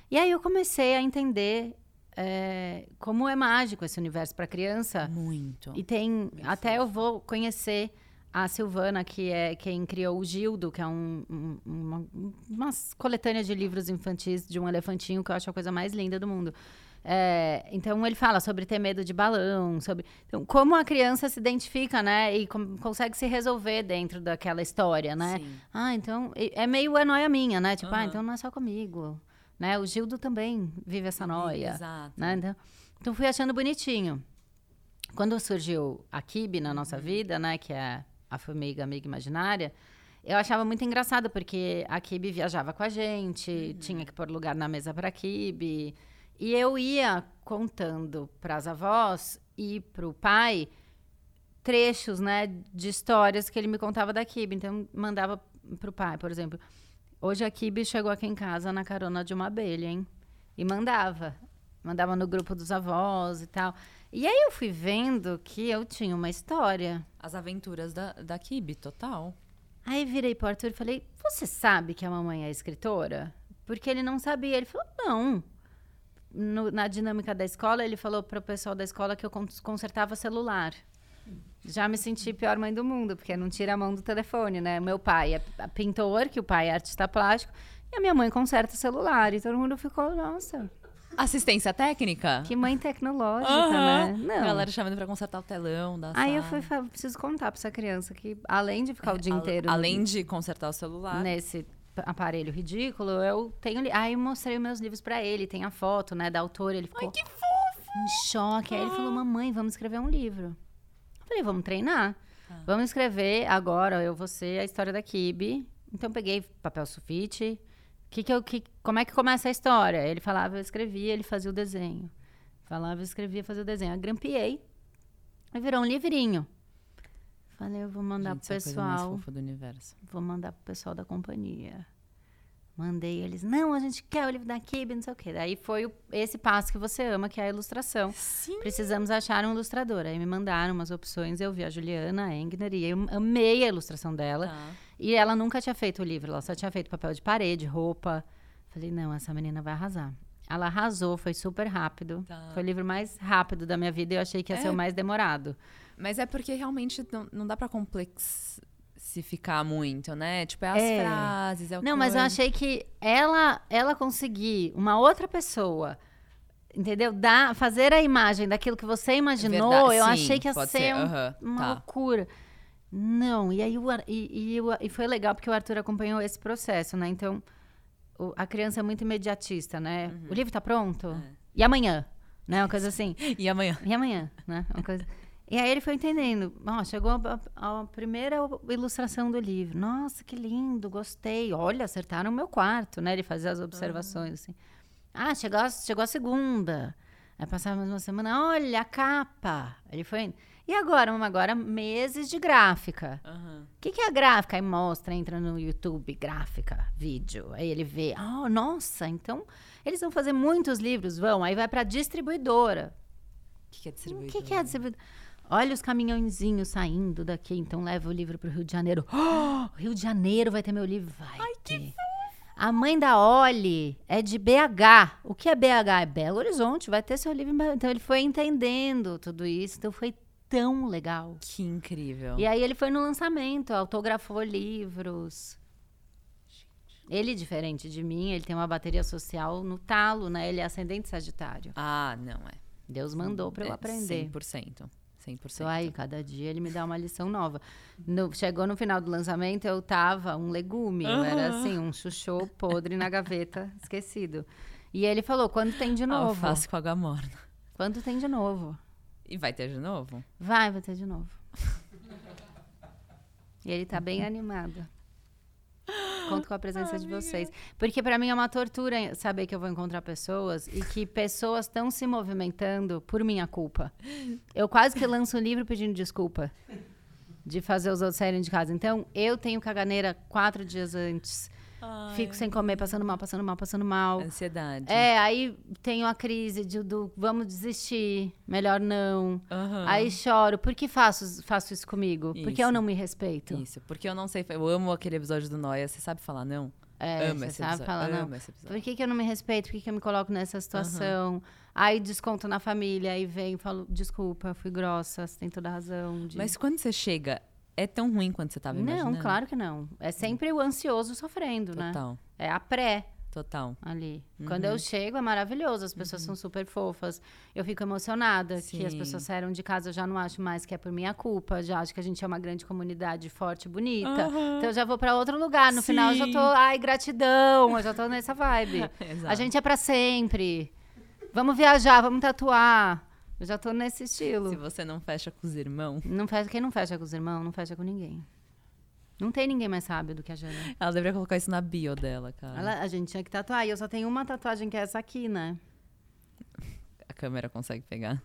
E aí eu comecei a entender é, como é mágico esse universo pra criança. Muito. E tem. até eu vou conhecer a Silvana, que é quem criou o Gildo, que é um, um- uma, uma coletânea de livros infantis de um elefantinho, que eu acho a coisa mais linda do mundo. É, então ele fala sobre ter medo de balão, sobre então, como a criança se identifica, né? E com- consegue se resolver dentro daquela história, né? Sim. Ah, então é meio é noia minha, né? Tipo, ah, Aham. então não é só comigo, né? O Gildo também vive essa noia Exato. né? Então, então fui achando bonitinho. Quando surgiu a Kibe na nossa vida, né, que é a formiga amiga imaginária, eu achava muito engraçado porque a Kibe viajava com a gente, tinha que pôr lugar na mesa para a Kibe, e eu ia contando para as avós e para o pai trechos, né, de histórias que ele me contava da Kibe. Então mandava para o pai, por exemplo, hoje a Kibe chegou aqui em casa na carona de uma abelha, hein? E mandava. Mandava no grupo dos avós e tal. E aí eu fui vendo que eu tinha uma história. As aventuras da, da Kibi, total. Aí virei pro Arthur e falei: Você sabe que a mamãe é escritora? Porque ele não sabia. Ele falou: Não. No- na dinâmica da escola, ele falou pro pessoal da escola que eu cons- consertava celular. Já me senti pior mãe do mundo, porque não tira a mão do telefone, né? Meu pai é pintor, que o pai é artista plástico, e a minha mãe conserta celular. E todo mundo ficou, nossa, Assistência técnica? que mãe tecnológica, Aham. né? Não. Galera chamando pra consertar o telão da Aí eu sala. fui, fa- preciso contar pra essa criança que, além de ficar o dia A- inteiro Além de consertar o celular. nesse aparelho ridículo, eu tenho. Aí eu mostrei meus livros pra ele, tem a foto, né, da autora, ele ficou Ai, que fofo! em choque. Aí ele falou: "Mamãe, vamos escrever um livro". Eu falei: "Vamos treinar. Tá. Vamos escrever agora eu você a história da Kibe". Então eu peguei papel sulfite. Que que eu, que, como é que começa a história? Ele falava, eu escrevia, ele fazia o desenho. Falava, eu escrevia, fazia o desenho. Eu grampeei. Aí virou um livrinho. Falei, eu vou mandar Gente, pro é pessoal fofa do universo. vou mandar pro pessoal da companhia. Mandei eles, não, a gente quer o livro da Kibe, não sei o quê. Daí foi o- esse passo que você ama, que é a ilustração. Sim. Precisamos achar um ilustrador. Aí me mandaram umas opções, eu vi a Juliana Engner e eu amei a ilustração dela. Tá. E ela nunca tinha feito o livro, ela só tinha feito papel de parede, roupa. Falei, não, essa menina vai arrasar. Ela arrasou, foi super rápido. Tá. Foi o livro mais rápido da minha vida e eu achei que ia ser É. o mais demorado. Mas é porque realmente não, não dá pra complexificar muito, né? Tipo, é as É. frases, é o Não, mas eu achei que ela, ela conseguir uma outra pessoa, entendeu? Dar, fazer a imagem daquilo que você imaginou, Verdade, eu sim, achei que ia ser, ser, um- aham, uma tá. loucura. Não, e aí o, e, e, e foi legal porque o Arthur acompanhou esse processo, né? Então, o- a criança é muito imediatista, né? Uhum. O livro tá pronto? É. E amanhã? Né? Uma coisa assim. *laughs* E amanhã? E amanhã, né? Uma coisa... E aí ele foi entendendo. Ó, chegou a, a- primeira ilustração do livro. Nossa, que lindo, gostei. Olha, acertaram o meu quarto, né? Ele fazia as observações assim. Ah, chegou a, chegou a segunda. Aí passava mais uma semana, olha a capa. Ele foi. E agora? Agora meses de gráfica. O uhum. que, que é a gráfica? Aí mostra, entra no YouTube, gráfica, vídeo. Aí ele vê, oh, nossa, então eles vão fazer muitos livros, vão. Aí vai para distribuidora. O que, que é distribuidora? O que, que é distribuidora? Olha os caminhãozinhos saindo daqui, então leva o livro para o Rio de Janeiro. *gasps* Oh, Rio de Janeiro vai ter meu livro? Vai Ai, ter. Que a mãe da Oli é de BH. O que é BH? É Belo Horizonte. Vai ter seu livro. Então ele foi entendendo tudo isso. Então foi tão legal. Que incrível. E aí ele foi no lançamento, autografou livros. Ele, diferente de mim, ele tem uma bateria social no talo, né? Ele é ascendente sagitário. Ah, não é. Deus mandou para eu é aprender. 100%. 100%. Então, aí, cada dia ele me dá uma lição nova. No, chegou no final do lançamento, eu tava um legume. Uhum. Eu era assim, um chuchu podre na gaveta, *laughs* esquecido. E ele falou, quando tem de novo? Alface com água morna. Quando tem de novo? E vai ter de novo? Vai, vai ter de novo. e ele tá bem animado. Conto com a presença de vocês. Porque para mim é uma tortura saber que eu vou encontrar pessoas e que pessoas estão se movimentando por minha culpa. Eu quase que lanço um livro pedindo desculpa de fazer os outros saírem de casa. Então, eu tenho caganeira quatro dias antes. Ai. Fico sem comer, passando mal, passando mal, passando mal. Ansiedade. É, aí tenho a crise de, do vamos desistir, melhor não. Uhum. Aí choro. Por que faço, faço isso comigo? Isso. Porque eu não me respeito. Isso, porque eu não sei. Eu amo aquele episódio do Noia. Você sabe falar não? É, amo você sabe episódio. falar não. Por que, que eu não me respeito? Por que, que eu me coloco nessa situação? Uhum. Aí desconto na família, aí vem e falo, desculpa, fui grossa, você tem toda a razão. De... Mas quando você chega, é tão ruim quanto você estava imaginando? Não, claro que não. É sempre o ansioso sofrendo, Total. né? Total. É a pré. Total. Ali. Uhum. Quando eu chego, é maravilhoso. As pessoas uhum. são super fofas. Eu fico emocionada Sim. que as pessoas saíram de casa. Eu já não acho mais que é por minha culpa. Já acho que a gente é uma grande comunidade forte e bonita. Uhum. Então eu já vou para outro lugar. No Sim. final eu já tô, ai, gratidão. Eu já tô nessa vibe. *laughs* a gente é para sempre. Vamos viajar, vamos tatuar. Eu já tô nesse estilo. Se você não fecha com os irmãos. Não fecha, quem não fecha com os irmãos, não fecha com ninguém. Não tem ninguém mais sábio do que a Jana. Ela deveria colocar isso na bio dela, cara. Ela, a gente tinha que tatuar. E eu só tenho uma tatuagem que é essa aqui, né? A câmera consegue pegar.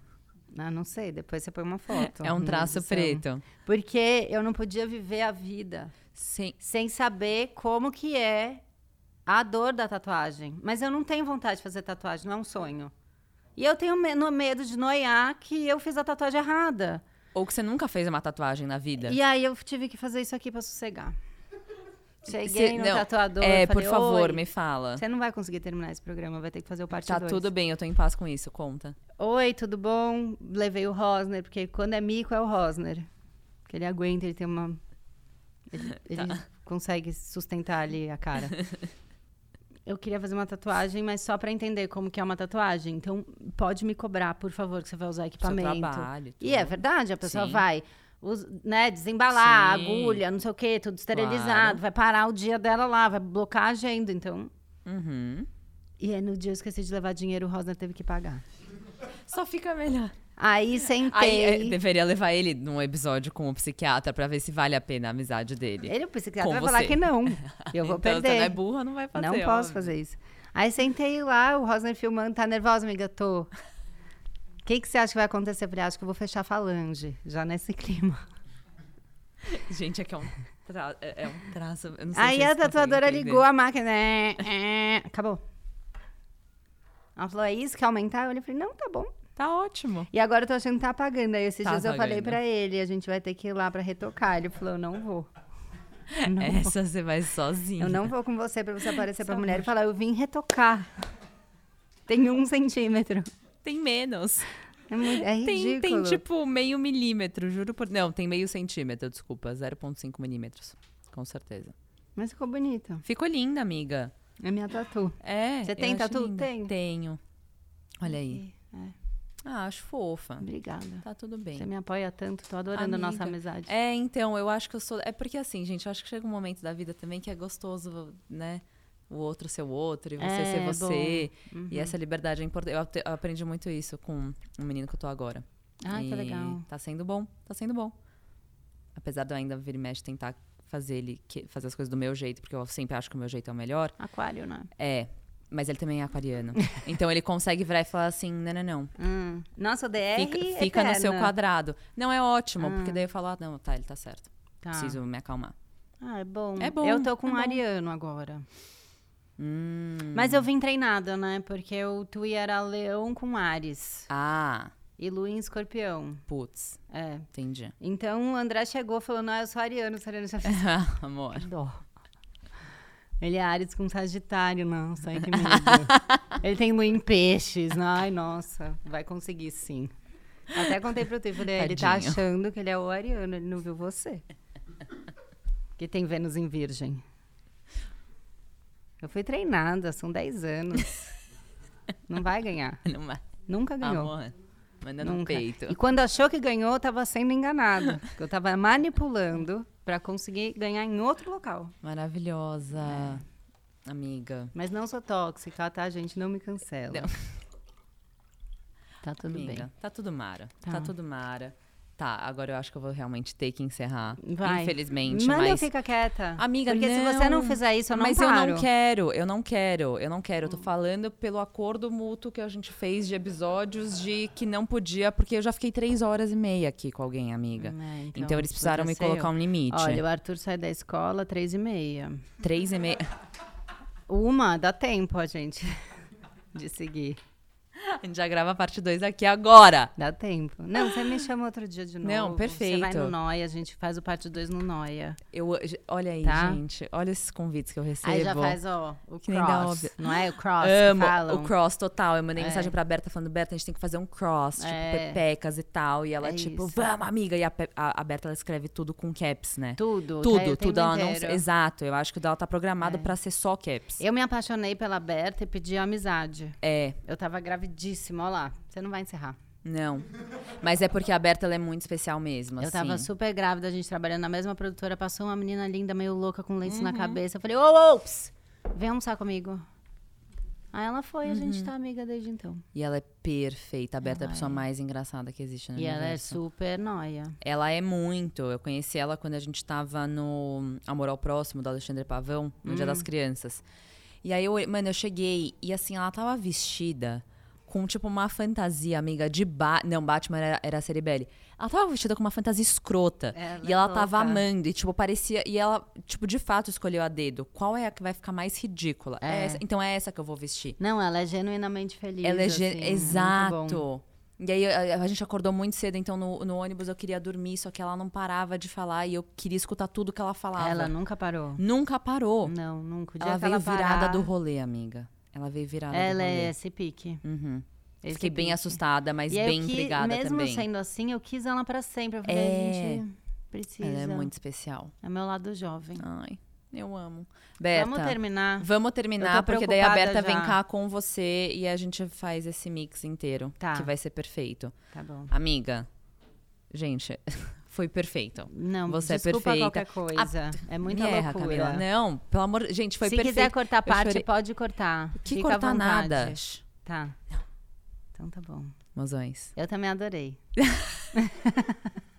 Ah, não sei. Depois você põe uma foto. É um traço preto. Porque eu não podia viver a vida Sim. sem saber como que é a dor da tatuagem. Mas eu não tenho vontade de fazer tatuagem, não é um sonho. E eu tenho medo de noiar que eu fiz a tatuagem errada. Ou que você nunca fez uma tatuagem na vida. E aí eu tive que fazer isso aqui para sossegar. Cheguei Cê, no não, tatuador. É, falei, por favor, me fala. Você não vai conseguir terminar esse programa, vai ter que fazer o parte Tá dois. tudo bem, eu tô em paz com isso, conta. Oi, tudo bom? Levei o Rosner, porque quando é mico é o Rosner. Que ele aguenta, ele tem uma. Ele, *laughs* ele tá. consegue sustentar ali a cara. *laughs* eu queria fazer uma tatuagem, mas só para entender como que é uma tatuagem. Então, pode me cobrar, por favor, que você vai usar equipamento. Seu trabalho, tudo. E é verdade, a pessoa Sim. vai né, desembalar, Sim. agulha, não sei o quê, tudo esterilizado. Claro. Vai parar o dia dela lá, vai blocar a agenda, então... Uhum. E aí, no dia eu esqueci de levar dinheiro, o Rosner teve que pagar. Só fica melhor. Aí sentei. Aí, deveria levar ele num episódio com o psiquiatra pra ver se vale a pena a amizade dele. Ele, o psiquiatra, vai você. falar que não. *laughs* Eu vou então, perder. Você não é burra, não vai fazer. Não posso fazer isso. Aí sentei lá, o Rosner filmando. Tá nervosa, amiga? Tô. O que, que você acha que vai acontecer? Eu falei, acho que eu vou fechar a falange, já nesse *laughs* clima. Gente, aqui é um, tra é, é um traço. Aí a tatuadora ligou a máquina. É, é, acabou. Ela falou, é isso? Quer aumentar? Eu falei, não, tá bom. Tá ótimo. E agora eu tô achando que tá apagando. Aí esses tá dias apagando. eu falei pra ele, a gente vai ter que ir lá pra retocar. Ele falou, não vou. *laughs* Não Essa vou. você vai sozinha. Eu não vou com você pra você aparecer Só pra mulher e falar, eu vim retocar. Tem um centímetro. Tem menos. É, muito, é ridículo. Tem, tem tipo meio milímetro, juro por... Não, tem meio centímetro, desculpa. 0,5 milímetros. Com certeza. Mas ficou bonita. Ficou linda, amiga. É minha tatu. É. Você tem tatu? Tem. Tenho. Olha aí. É. Ah, acho fofa. Obrigada. Tá tudo bem. Você me apoia tanto, tô adorando Amiga. a nossa amizade. É, então, eu acho que eu sou. É porque assim, gente, eu acho que chega um momento da vida também que é gostoso, né? O outro ser o outro e você é, ser você. Uhum. E essa liberdade é importante. Eu, eu, aprendi muito isso com o menino que eu tô agora. Ah, que legal. Tá sendo bom, tá sendo bom. Apesar de eu ainda vir e mexe tentar fazer ele fazer as coisas do meu jeito, porque eu sempre acho que o meu jeito é o melhor. Aquário, né? É. Mas ele também é aquariano. *laughs* então ele consegue virar e falar assim: não, não, não. Hum. Nossa, o DR. Fica, fica no seu quadrado. Não é ótimo, porque daí eu falo: ah, não, tá, ele tá certo. Tá. Preciso me acalmar. Ah, é bom. É bom. Eu tô com é um ariano agora. Hum. Mas eu vim treinada, né? Porque o Tui era leão com Ares. Ah. E Lu em escorpião. Putz. É. Entendi. Então o André chegou falando: Ah, eu sou ariano, sou ariano. Já *laughs* fez... Amor. Dó. Ele é Ares com Sagitário, não, sai que medo. *laughs* Ele tem lua em peixes. Ai, nossa, vai conseguir sim. Até contei pro Tui, falei, ele tá achando que ele é o ariano, ele não viu você. Que tem Vênus em Virgem. Eu fui treinada, são 10 anos. *laughs* Não vai ganhar. Não vai. Nunca ganhou. Amor, manda no Nunca. peito. E quando achou que ganhou, estava sendo enganado. Eu estava manipulando para conseguir ganhar em outro local. Maravilhosa. É. Amiga. Mas não sou tóxica, tá, gente? Não me cancela. Não. Tá tudo Amiga, bem. Tá tudo mara. Tá. tá tudo mara. Tá, agora eu acho que eu vou realmente ter que encerrar. Vai. Infelizmente, Manda mas... eu fica quieta. Amiga, Porque não... se você não fizer isso, eu não mas. Mas eu não quero, eu não quero, eu não quero. Eu tô falando pelo acordo mútuo que a gente fez de episódios de que não podia, porque eu já fiquei três horas e meia aqui com alguém, amiga. É, então, então, eles precisaram me colocar eu. um limite. Olha, o Arthur sai da escola três e meia. Três e meia? Uma, dá tempo, a gente, *laughs* de seguir. *laughs* A gente já grava a parte 2 aqui agora. Dá tempo. Não, você me chama outro dia de novo. Não, perfeito. Você vai no Noia, a gente faz o parte 2 no Noia. Eu, olha aí, tá? gente. Olha esses convites que eu recebo. Aí já faz, ó, o que cross. Não é o cross Amo o cross total. Eu mandei é. mensagem pra Berta falando, Berta, a gente tem que fazer um cross, tipo, é. pepecas e tal. E ela, é tipo, isso. vamos, amiga. E a, a, a, Berta, ela escreve tudo com caps, né? Tudo. Tudo, tudo. Ela não, exato. Eu acho que o dela tá programado é. pra ser só caps. Eu me apaixonei pela Berta e pedi amizade. É. Eu tava gravidíssima, ó lá. Você não vai encerrar. Não. Mas é porque a Berta é muito especial mesmo. Eu assim. tava super grávida, a gente trabalhando na mesma produtora. Passou uma menina linda, meio louca, com lenço uhum. na cabeça. Eu falei, ô, ô, vem almoçar comigo. Aí ela foi, uhum. a gente tá amiga desde então. E ela é perfeita. A Berta ela é a pessoa é. mais engraçada que existe no E universo. ela é super noia. Ela é muito. Eu conheci ela quando a gente tava no Amor ao Próximo, do Alexandre Pavão, no uhum. Dia das Crianças. E aí, eu, mano, eu cheguei e assim, ela tava vestida com, tipo, uma fantasia, amiga, de ba Não, Batman era, era a Ceribelli. Ela tava vestida com uma fantasia escrota. É, e ela tava amando. E, tipo, parecia. E ela, tipo, de fato escolheu a dedo. Qual é a que vai ficar mais ridícula? É. É então é essa que eu vou vestir. Não, ela é genuinamente feliz. Ela é assim, Exato. E aí a, a, gente acordou muito cedo, então no, no, ônibus eu queria dormir, só que ela não parava de falar e eu queria escutar tudo que ela falava. Ela nunca parou. Nunca parou. Não, nunca. ela veio virada do rolê, amiga. Ela veio virada Ela é esse pique. Uhum. Esse Fiquei pique. bem assustada, mas e bem intrigada mesmo também. Mesmo sendo assim, eu quis ela para sempre. Eu falei, é... gente, precisa. Ela é muito especial. É meu lado jovem. Ai, eu amo. Berta, vamos terminar. Vamos terminar, porque daí a Berta já. vem cá com você e a gente faz esse mix inteiro. Tá. Que vai ser perfeito. Tá bom. Amiga, gente, *laughs* foi perfeito. Não, você é perfeita. qualquer coisa. A... É muita erra, loucura. Camila. Não, pelo amor, gente, foi Se perfeito. Se quiser cortar parte, pode cortar. Que Fica cortar nada. Tá. Não. Então tá bom. Mozões. Eu também adorei. *laughs*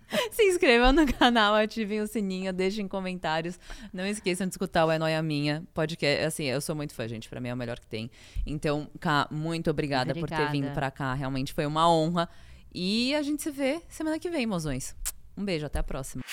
*laughs* Se inscrevam no canal, ativem o sininho, deixem comentários. Não esqueçam de escutar o É Noia Minha podcast. Assim, eu sou muito fã, gente. Pra mim é o melhor que tem. Então, Cá, muito obrigada, obrigada. por ter vindo pra cá. Realmente foi uma honra. E a gente se vê semana que vem, mozões. Um beijo, até a próxima.